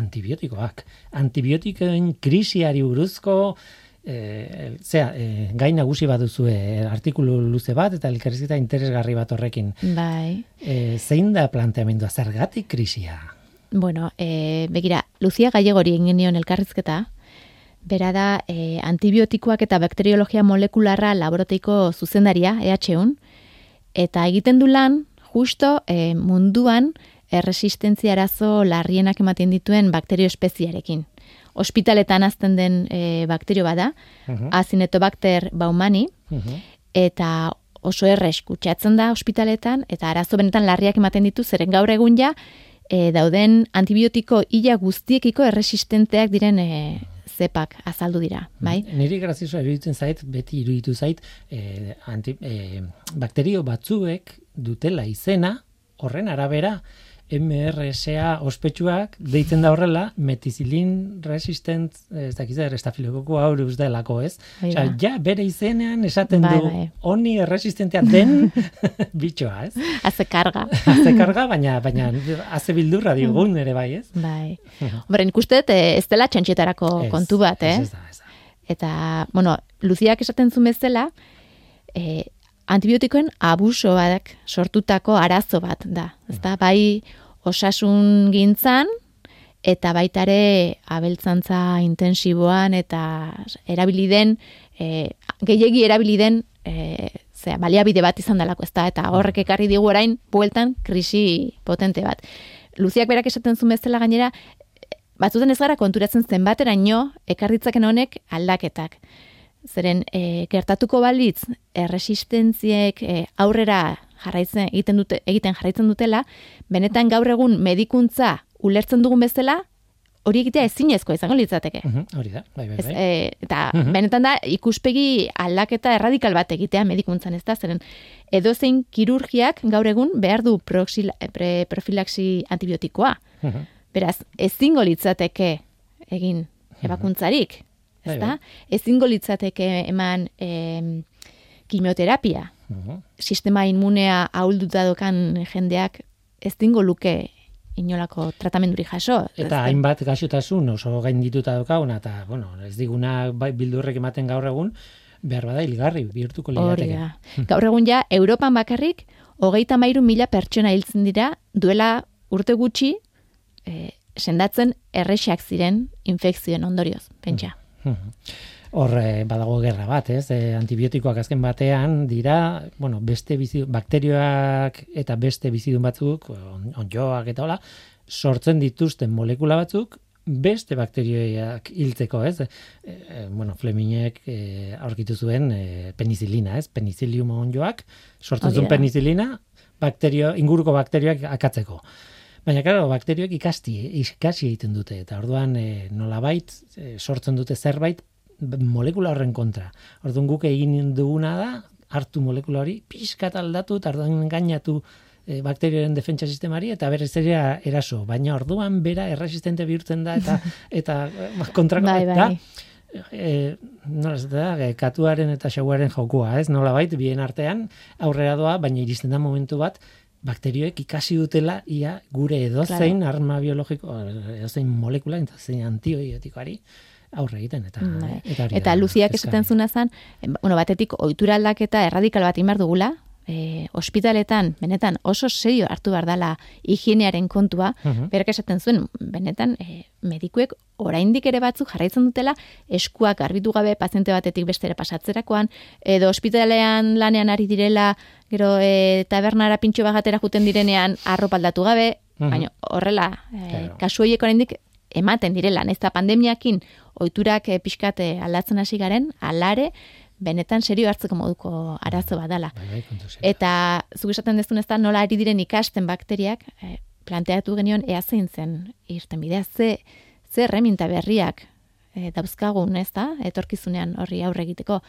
antibiotikoak. Antibiotikoen krisiari buruzko e, zera, e, gai nagusi baduzu artikulu luze bat eta elkarrizketa interesgarri bat horrekin. Bai. E, zein da planteamendua zergatik krisia? Bueno, e, begira, Lucia Gallegori egin genion elkarrizketa, bera da e, antibiotikoak eta bakteriologia molekularra laborateiko zuzendaria, EH1, eta egiten du lan, justo e, munduan erresistentzia arazo larrienak ematen dituen bakterio espeziarekin. Ospitaletan azten den e, bakterio bada, Acinetobacter baumani, eta oso errex kutsatzen da ospitaletan, eta arazo benetan larriak ematen ditu, zeren gaur egun ja, e, dauden antibiotiko ila guztiekiko erresistenteak diren e, zepak azaldu dira, bai? Niri grazioso iruditzen zait, beti iruditu zait, e, anti, e, bakterio batzuek dutela izena, horren arabera, MRSA ospetsuak deitzen da horrela metizilin resistent ez dakiz zer estafilokoko aureus delako, ez? Bai Osea, da. ja bere izenean esaten Bai, du bai. honi erresistentea den [laughs] bitxoa, ez? [laughs] Haze karga. Haze karga, baina baina haze bildurra digun ere bai, ez? Bai. Hombre, nik uste dut, eh, ez dela txantxetarako kontu bat, eh? Ez, ez da, ez da. Eta, bueno, Luziak esaten zuen bezala, e, antibiotikoen abusoak sortutako arazo bat da. Ezta? Bai osasun gintzan, eta baitare abeltzantza intensiboan eta erabili den e, gehiegi erabili den e, zera, baliabide bat izan dalako ezta eta horrek ekarri digu orain bueltan krisi potente bat. Luziak berak esaten zuen bezala gainera batzuten ez gara konturatzen zenbateraino ekarritzaken honek aldaketak. Zeren e, gertatuko balitz erresistentziek e, aurrera jarraitzen egiten dute egiten jarraitzen dutela, benetan gaur egun medikuntza ulertzen dugun bezala, hori egitea ezinezkoa izango litzateke. Mhm, Hori da, bai, bai, Ez, bai. e, eta Mhm. benetan da ikuspegi aldaketa erradikal bat egitea medikuntzan ez da, zeren edozein kirurgiak gaur egun behar du proxila, pre, profilaxi antibiotikoa. Mhm. Beraz, ezingo litzateke egin ebakuntzarik, Bai, ez bai. Ezingo litzateke eman em, kimioterapia. Mhm. Sistema inmunea ahulduta dokan jendeak ez dingo luke inolako tratamenduri jaso. Eta hainbat gaixotasun oso gaindituta daukaguna eta bueno, ez diguna bai, bildurrek ematen gaur egun behar bada hilgarri bihurtuko lirateke. da. Gaur egun ja, Europan bakarrik, hogeita mairu mila pertsona hiltzen dira, duela urte gutxi, eh, sendatzen errexak ziren infekzioen ondorioz, pentsa. Mhm. Hor badago gerra bat, ez? E, antibiotikoak azken batean dira, bueno, beste bizi, bakterioak eta beste bizidun batzuk, on, onjoak eta hola, sortzen dituzten molekula batzuk beste bakterioak hiltzeko, ez? E, e, bueno, Fleminek e, aurkitu zuen e, penizilina, ez? Penizilium onjoak sortzen Hori zuen penizilina bakterio, inguruko bakterioak akatzeko. Baina, claro, bakterioek ikasti, ikasi egiten dute, eta orduan e, nolabait e, sortzen dute zerbait molekula horren kontra. Orduan guk egin duguna da, hartu molekula hori, pixkat aldatu, eta orduan gainatu e, bakterioaren defentsa sistemari, eta berez ere eraso. Baina orduan bera erresistente bihurtzen da, eta [laughs] eta e, kontrako, Bai, bai. e, nola ez da, katuaren eta xauaren jokua, ez? Nolabait, bien artean aurrera doa, baina iristen da momentu bat, bakterioek ikasi dutela ia gure edozein arma biologiko, edozein molekula, eta zein antibiotikoari aurre egiten eta Bai. eta, Eta Luziak esaten zuna em, bueno, batetik ohitura aldaketa erradikal bat inbar dugula, e, ospitaletan, benetan, oso serio hartu behar dala higienearen kontua, Mhm. berak esaten zuen, benetan, e, medikuek oraindik ere batzuk jarraitzen dutela, eskuak garbitu gabe paziente batetik bestera pasatzerakoan, edo ospitalean lanean ari direla, gero e, tabernara pintxo bagatera juten direnean arropaldatu gabe, Mhm. baina horrela, e, Claro. kasu horiek oraindik ematen direla, ez da pandemiakin ohiturak e, pixkate aldatzen hasi garen, alare, benetan serio hartzeko moduko arazo badala. Bai, bai. Eta zuk esaten dezun ez da nola ari diren ikasten bakteriak, eh, planteatu genion ea zein zen irten bidea, ze, ze erreminta berriak eh, dauzkagun, ez da, etorkizunean horri aurre egiteko.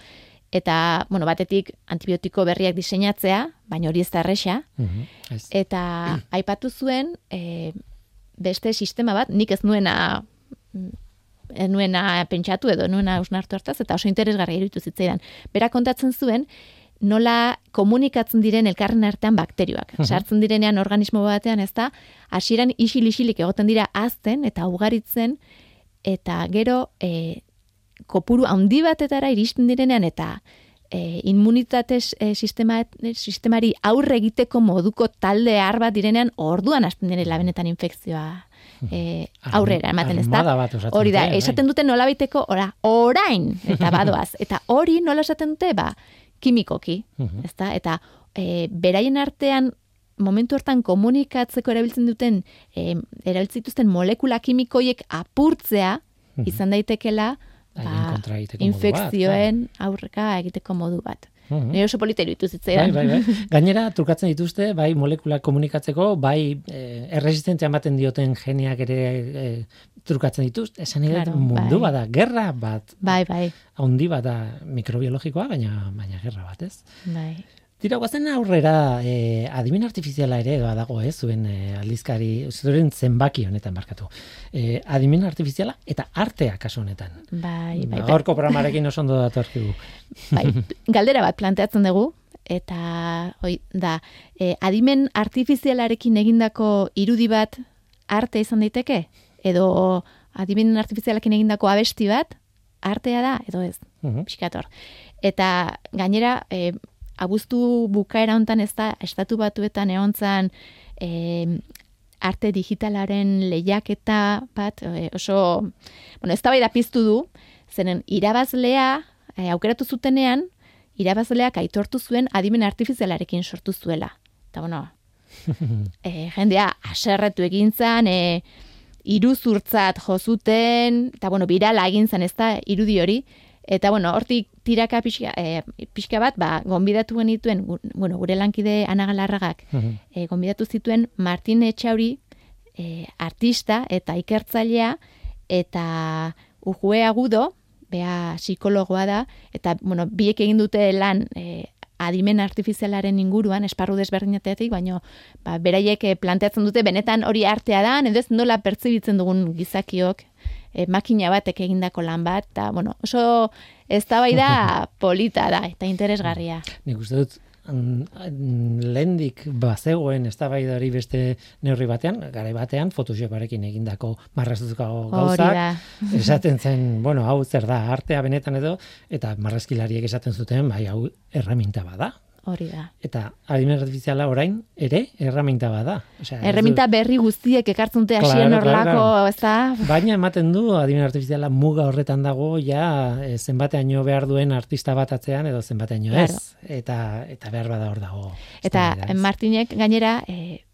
Eta, bueno, batetik antibiotiko berriak diseinatzea, baina hori ez da erresa, Mhm, ez. eta [clears throat] aipatu zuen e, beste sistema bat, nik ez nuena mm, nuena pentsatu edo nuena usnartu hartaz, eta oso interesgarria iruditu zitzaidan. Bera kontatzen zuen, nola komunikatzen diren elkarren artean bakterioak. Sartzen direnean organismo batean, ez da, hasieran isil-isilik egoten dira azten eta ugaritzen, eta gero e, kopuru handi batetara iristen direnean, eta e, immunitate e, sistema, sistemari aurre egiteko moduko talde har bat direnean, orduan hasten direla benetan infekzioa e, aurrera ematen, ez da? bat Hori da, dute, bai. esaten dute nolabaiteko, ora, orain, eta [laughs] badoaz. Eta hori nola esaten dute, ba, kimikoki, Mhm. ez da? Eta e, beraien artean, momentu hortan komunikatzeko erabiltzen duten, e, erabiltzen dituzten molekula kimikoiek apurtzea, izan daitekela, ba, infekzioen aurreka egiteko modu bat. Mhm. Nire oso polita iruditu Bai, zitzaidan. bai, bai. Gainera, trukatzen dituzte, bai molekulak komunikatzeko, bai eh, erresistentzia ematen dioten geneak ere eh, trukatzen dituzte. Esan Claro, mundu bai. bada, gerra bat, Bai, bai, handi bada mikrobiologikoa, baina baina gerra bat, ez? bai. Tira, guazen aurrera, eh, adimen artifiziala ere badago, ez, zuen eh, aldizkari, zuen zenbaki honetan barkatu. Eh, adimen artifiziala eta artea kasu honetan. Bai, bai, bai. Gaurko programarekin oso ondo datorkigu. [laughs] bai, galdera bat planteatzen dugu, eta oi, da, e, adimen artifizialarekin egindako irudi bat arte izan daiteke? Edo adimen artifizialarekin egindako abesti bat artea da, edo ez? Mhm. Pixkator. Eta gainera, e, abuztu bukaera hontan ez da, estatu batuetan egontzan e, arte digitalaren lehiaketa bat e, oso, bueno, ez da piztu du, zenen irabazlea e, aukeratu zutenean, irabazleak aitortu zuen adimen artifizialarekin sortu zuela. Eta bueno, [laughs] e, jendea aserretu egin zan, e, iruzurtzat jozuten, eta bueno, birala egin zan ez da irudi hori, eta bueno, hortik tiraka pixka, e, pixka bat, ba, gonbidatu genituen, bueno, gure lankide anagalarragak, e, gonbidatu zituen Martin Etxauri, e, artista eta ikertzailea, eta ujue agudo, bea psikologoa da, eta, bueno, biek egin dute lan e, adimen artifizialaren inguruan, esparru desberdinatetik, baino ba, beraiek eh, planteatzen dute, benetan hori artea da, edo ez nola pertsibitzen dugun gizakiok, e, makina batek egindako lan bat, eta, bueno, oso ez da [laughs] polita da, eta interesgarria. Nik uste dut, lehendik bazegoen ez da beste neurri batean, gara batean, Photoshoparekin egindako marraztuko gauzak, [laughs] esaten zen, bueno, hau zer da, artea benetan edo, eta marrazkilariek esaten zuten, bai, hau erraminta bada, Hori da. Eta adimen artifiziala orain ere erraminta bada. Osea, erraminta berri guztiek ekartzunte hasien claro, orlako, ez da? Baina ematen du adimen artifiziala muga horretan dago ja e, zenbateaino behar duen artista bat atzean edo zenbateaino ez. Eta, eta behar bada hor dago. Eta Martinek gainera e,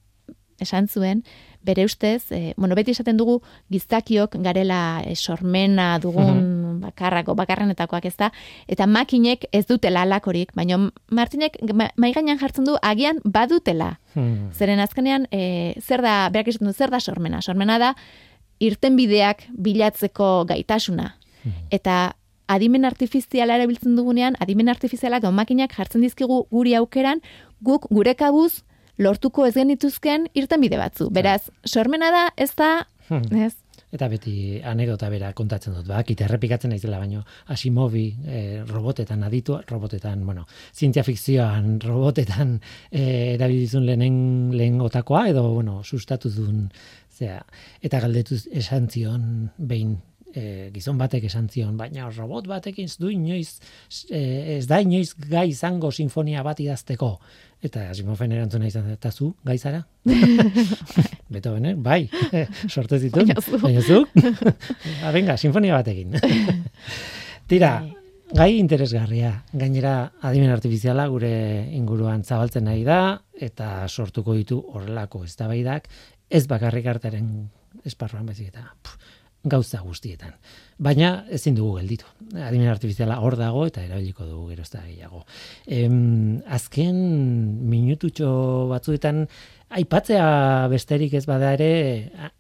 esan zuen, bere ustez, e, bueno, beti esaten dugu gizakiok garela e, sormena dugun mhm. Bakarrako, bakarrenetakoak ez da, eta makinek ez dutela alakorik, baina Martinek mai gainean jartzen du agian badutela. Hmm. Zeren azkenean, e, zer da, berak esaten du, zer da sormena? Sormena da, irten bideak bilatzeko gaitasuna. Hmm. Eta adimen artifiziala erabiltzen dugunean, adimen artifizialak makinak jartzen dizkigu guri aukeran, guk gure kabuz lortuko ez genituzken irten bide batzu. Beraz, sormena da, ez da, hmm. ez? Eta beti anekdota bera kontatzen dut, bak, eta errepikatzen naizela baino, Asimovi eh, robotetan aditu, robotetan, bueno, zientzia fikzioan robotetan eh, erabilizun lehenen lehen otakoa, edo, bueno, sustatu duen, zera, eta galdetuz esan zion, behin, e, gizon batek esan zion, baina robot batekin ez du inoiz, e, ez da inoiz gai izango sinfonia bat idazteko. Eta Asimofen erantzuna izan eta zu, gaizara? [laughs] Beto bene, bai, [laughs] sorte zitu. Baina zu? Abenga, [laughs] ah, sinfonia batekin. Tira, bai. gai interesgarria. Gainera, adimen artifiziala gure inguruan zabaltzen nahi da, eta sortuko ditu horrelako eztabaidak ez bakarrik artaren esparruan bezik eta gauza guztietan. Baina ezin dugu gelditu. Adimen artifiziala hor dago eta erabiliko dugu gerozta gehiago. Em, azken minututxo batzuetan aipatzea besterik ez bada ere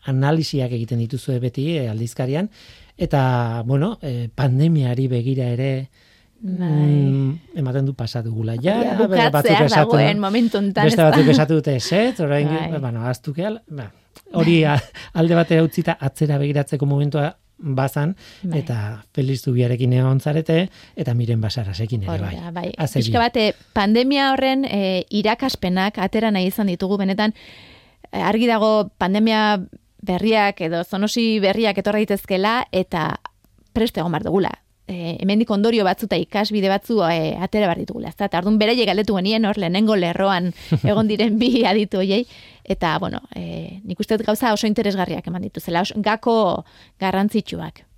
analisiak egiten dituzu beti e, aldizkarian eta bueno, e, pandemiari begira ere Bai. Mm, ematen du pasatu gula. Ja, ja batzuk esatu, momentu beste batzuk esatu dute eset, orain, bai. bueno, aztuke, ba, hori [laughs] alde batera utzita atzera begiratzeko momentua bazan, bai. eta Feliz Zubiarekin egon zarete, eta miren basarasekin ere bai. bai. Iska bate, pandemia horren e, irakaspenak atera nahi izan ditugu, benetan, e, argi dago pandemia berriak edo zonosi berriak etorra daitezkela eta preste egon bar dugula eh, hemendik ondorio batzu eta ikasbide batzu eh, atera behar ditugula. Eta ardun bereie galdetu genien hor lehenengo lerroan [laughs] egon diren bi aditu hoiei. Eta, bueno, eh, nik uste gauza oso interesgarriak eman dituzela, gako garrantzitsuak.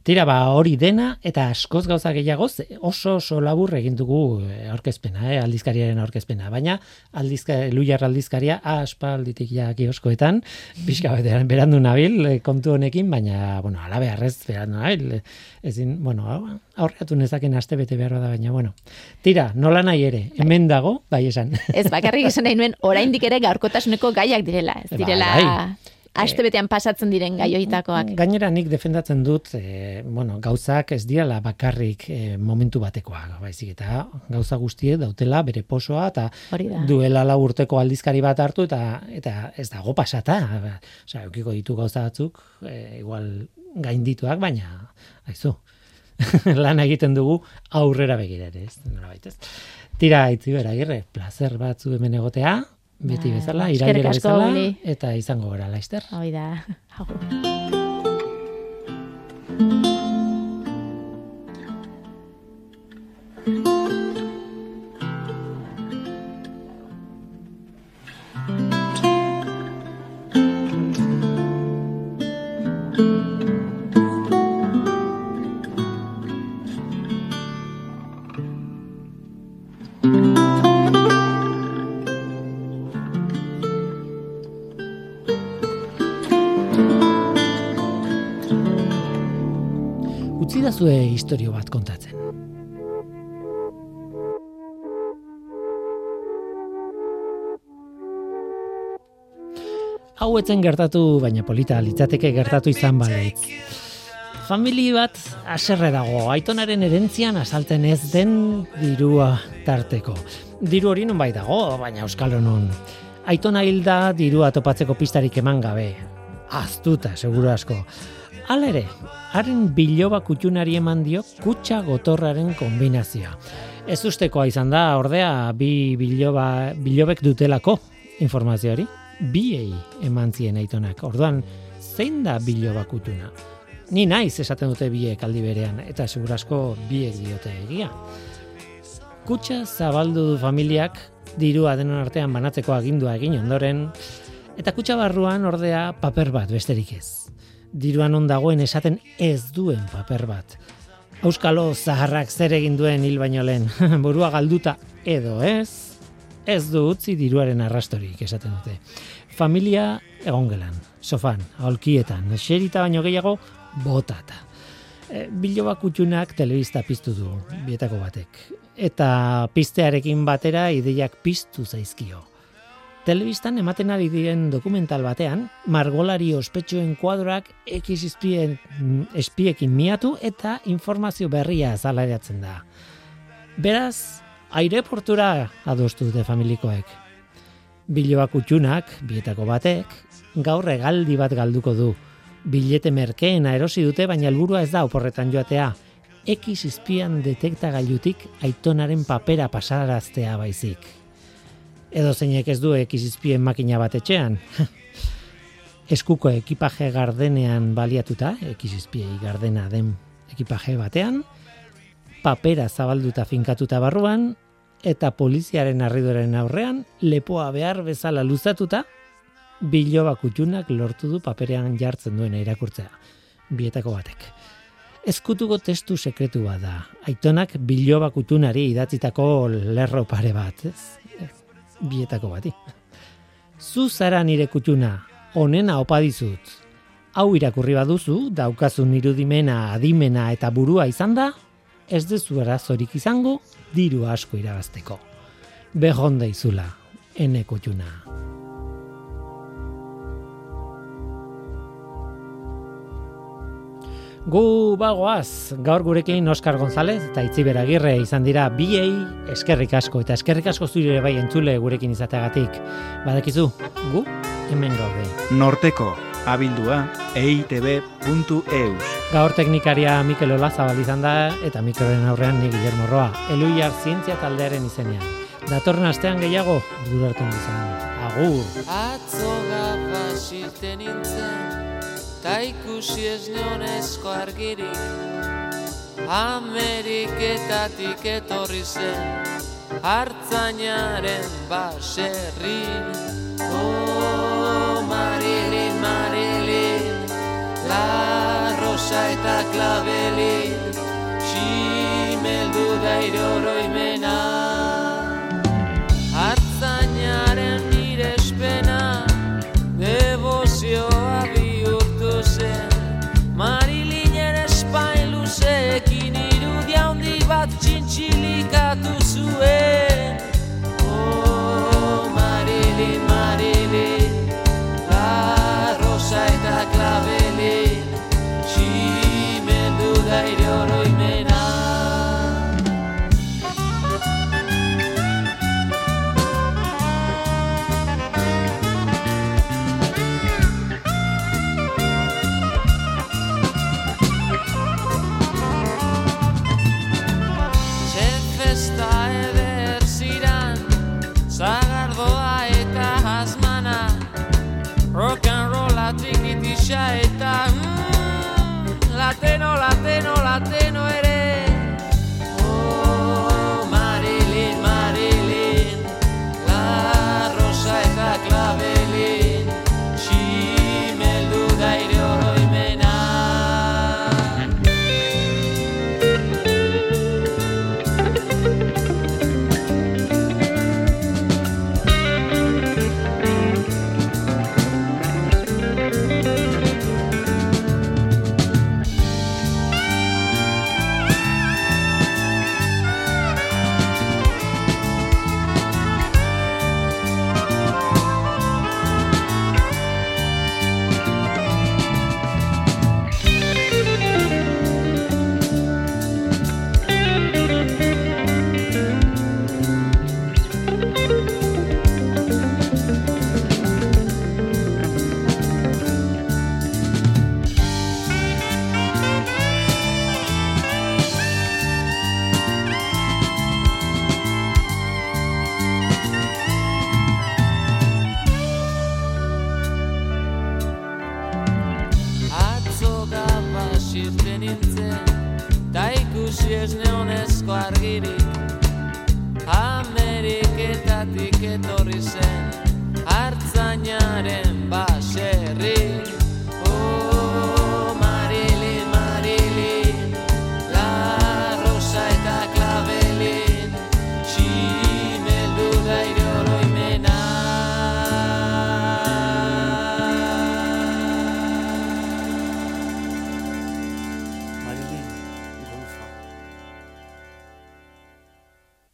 Tira, ba, hori dena, eta askoz gauza gehiago, oso oso labur egin dugu eh, aurkezpena, eh, aldizkariaren aurkezpena. Baina, aldizka, lujar aldizkaria, aspalditik ja kioskoetan, pixka betean berandu nabil, eh, kontu honekin, baina, bueno, alabe arrez berandu nabil, ezin, bueno, aurreatu nezaken aste bete behar da, baina, bueno. Tira, nola nahi ere, hemen dago, bai esan. Ez, bakarrik esan nahi nuen, oraindik ere gaurkotasuneko gaiak direla, ez direla... Bai. Aste betean pasatzen diren gaioitakoak. Gainera nik defendatzen dut, e, bueno, gauzak ez diala bakarrik e, momentu batekoa, baizik eta gauza guztiek dautela bere posoa eta duela la urteko aldizkari bat hartu eta eta ez dago pasata. Osea, ukiko ditu gauza batzuk, e, igual gaindituak, baina aizu. [laughs] lan egiten dugu aurrera begira ere, ez? Nolabait, ez? Tira, itzi bera, placer batzu hemen egotea, beti bai, bezala, irailera bezala, eta izango gara, laizter. Hoi da, dizue historio bat kontatzen. Hau etzen gertatu, baina polita litzateke gertatu izan balitz. Famili bat aserre dago, aitonaren erentzian asalten ez den dirua tarteko. Diru hori nun bai dago, baina euskalo nun. Aitona hilda dirua topatzeko pistarik eman gabe. Aztuta, seguru asko. Hala ere, haren biloba kutxunari eman dio kutsa gotorraren kombinazioa. Ez ustekoa izan da, ordea, bi biloba, bilobek dutelako informazioari, biei eman zien aitonak. Orduan, zein da biloba kutxuna? Ni naiz esaten dute biek aldi berean, eta segurasko biek diote egia. Kutsa zabaldu du familiak dirua denon artean banatzeko agindua egin ondoren, eta kutsa barruan ordea paper bat besterik ez diruan on dagoen esaten ez duen paper bat. Euskalo zaharrak zer egin duen hil baino lehen, [laughs] burua galduta edo ez, ez du utzi diruaren arrastorik esaten dute. Familia egongelan, sofan, aholkietan, xerita baino gehiago, botata. E, Biloba kutxunak telebista piztu du, bietako batek. Eta piztearekin batera ideiak piztu zaizkio telebistan ematen ari diren dokumental batean, margolari ospetsuen kuadroak X espien, espiekin miatu eta informazio berria zalariatzen da. Beraz, aireportura adostu dute familikoek. Biloak utxunak, bietako batek, gaur egaldi bat galduko du. Bilete merkeena erosi dute, baina helburua ez da oporretan joatea. X izpian detekta gailutik aitonaren papera pasaraztea baizik edo zeinek ez du ekizizpien makina bat etxean. [laughs] Eskuko ekipaje gardenean baliatuta, ekizizpiei gardena den ekipaje batean, papera zabalduta finkatuta barruan, eta poliziaren arridoren aurrean, lepoa behar bezala luzatuta, biloba kutxunak lortu du paperean jartzen duen irakurtzea, bietako batek. Ezkutuko testu sekretu da, aitonak biloba kutxunari idatzitako lerro pare bat, ez? Bietako bati. Zu zara nire kutuna, onena opa dizut. Hau irakurri baduzu, daukazun irudimena, adimena eta burua izan da, ez dezu zorik izango, diru asko irabazteko. Behonda izula, ene kutuna. Gu bagoaz, gaur gurekin Oskar González eta Itziber Agirre izan dira biei eskerrik asko eta eskerrik asko zure bai entzule gurekin izateagatik. Badakizu, gu hemen gaude. Norteko abildua eitb.eus Gaur teknikaria Mikel Olazabal izan da eta Mikelen aurrean ni Guillermo Roa. Eluiar zientzia taldearen izenean. Datorren astean gehiago, durartu izan. Agur! Atzo ta ikusi ez neonezko argirik Ameriketatik etorri zen hartzainaren baserrin Oh, Marilin, Marilin, la rosa eta klabelin Ximeldu daire oroimena gato.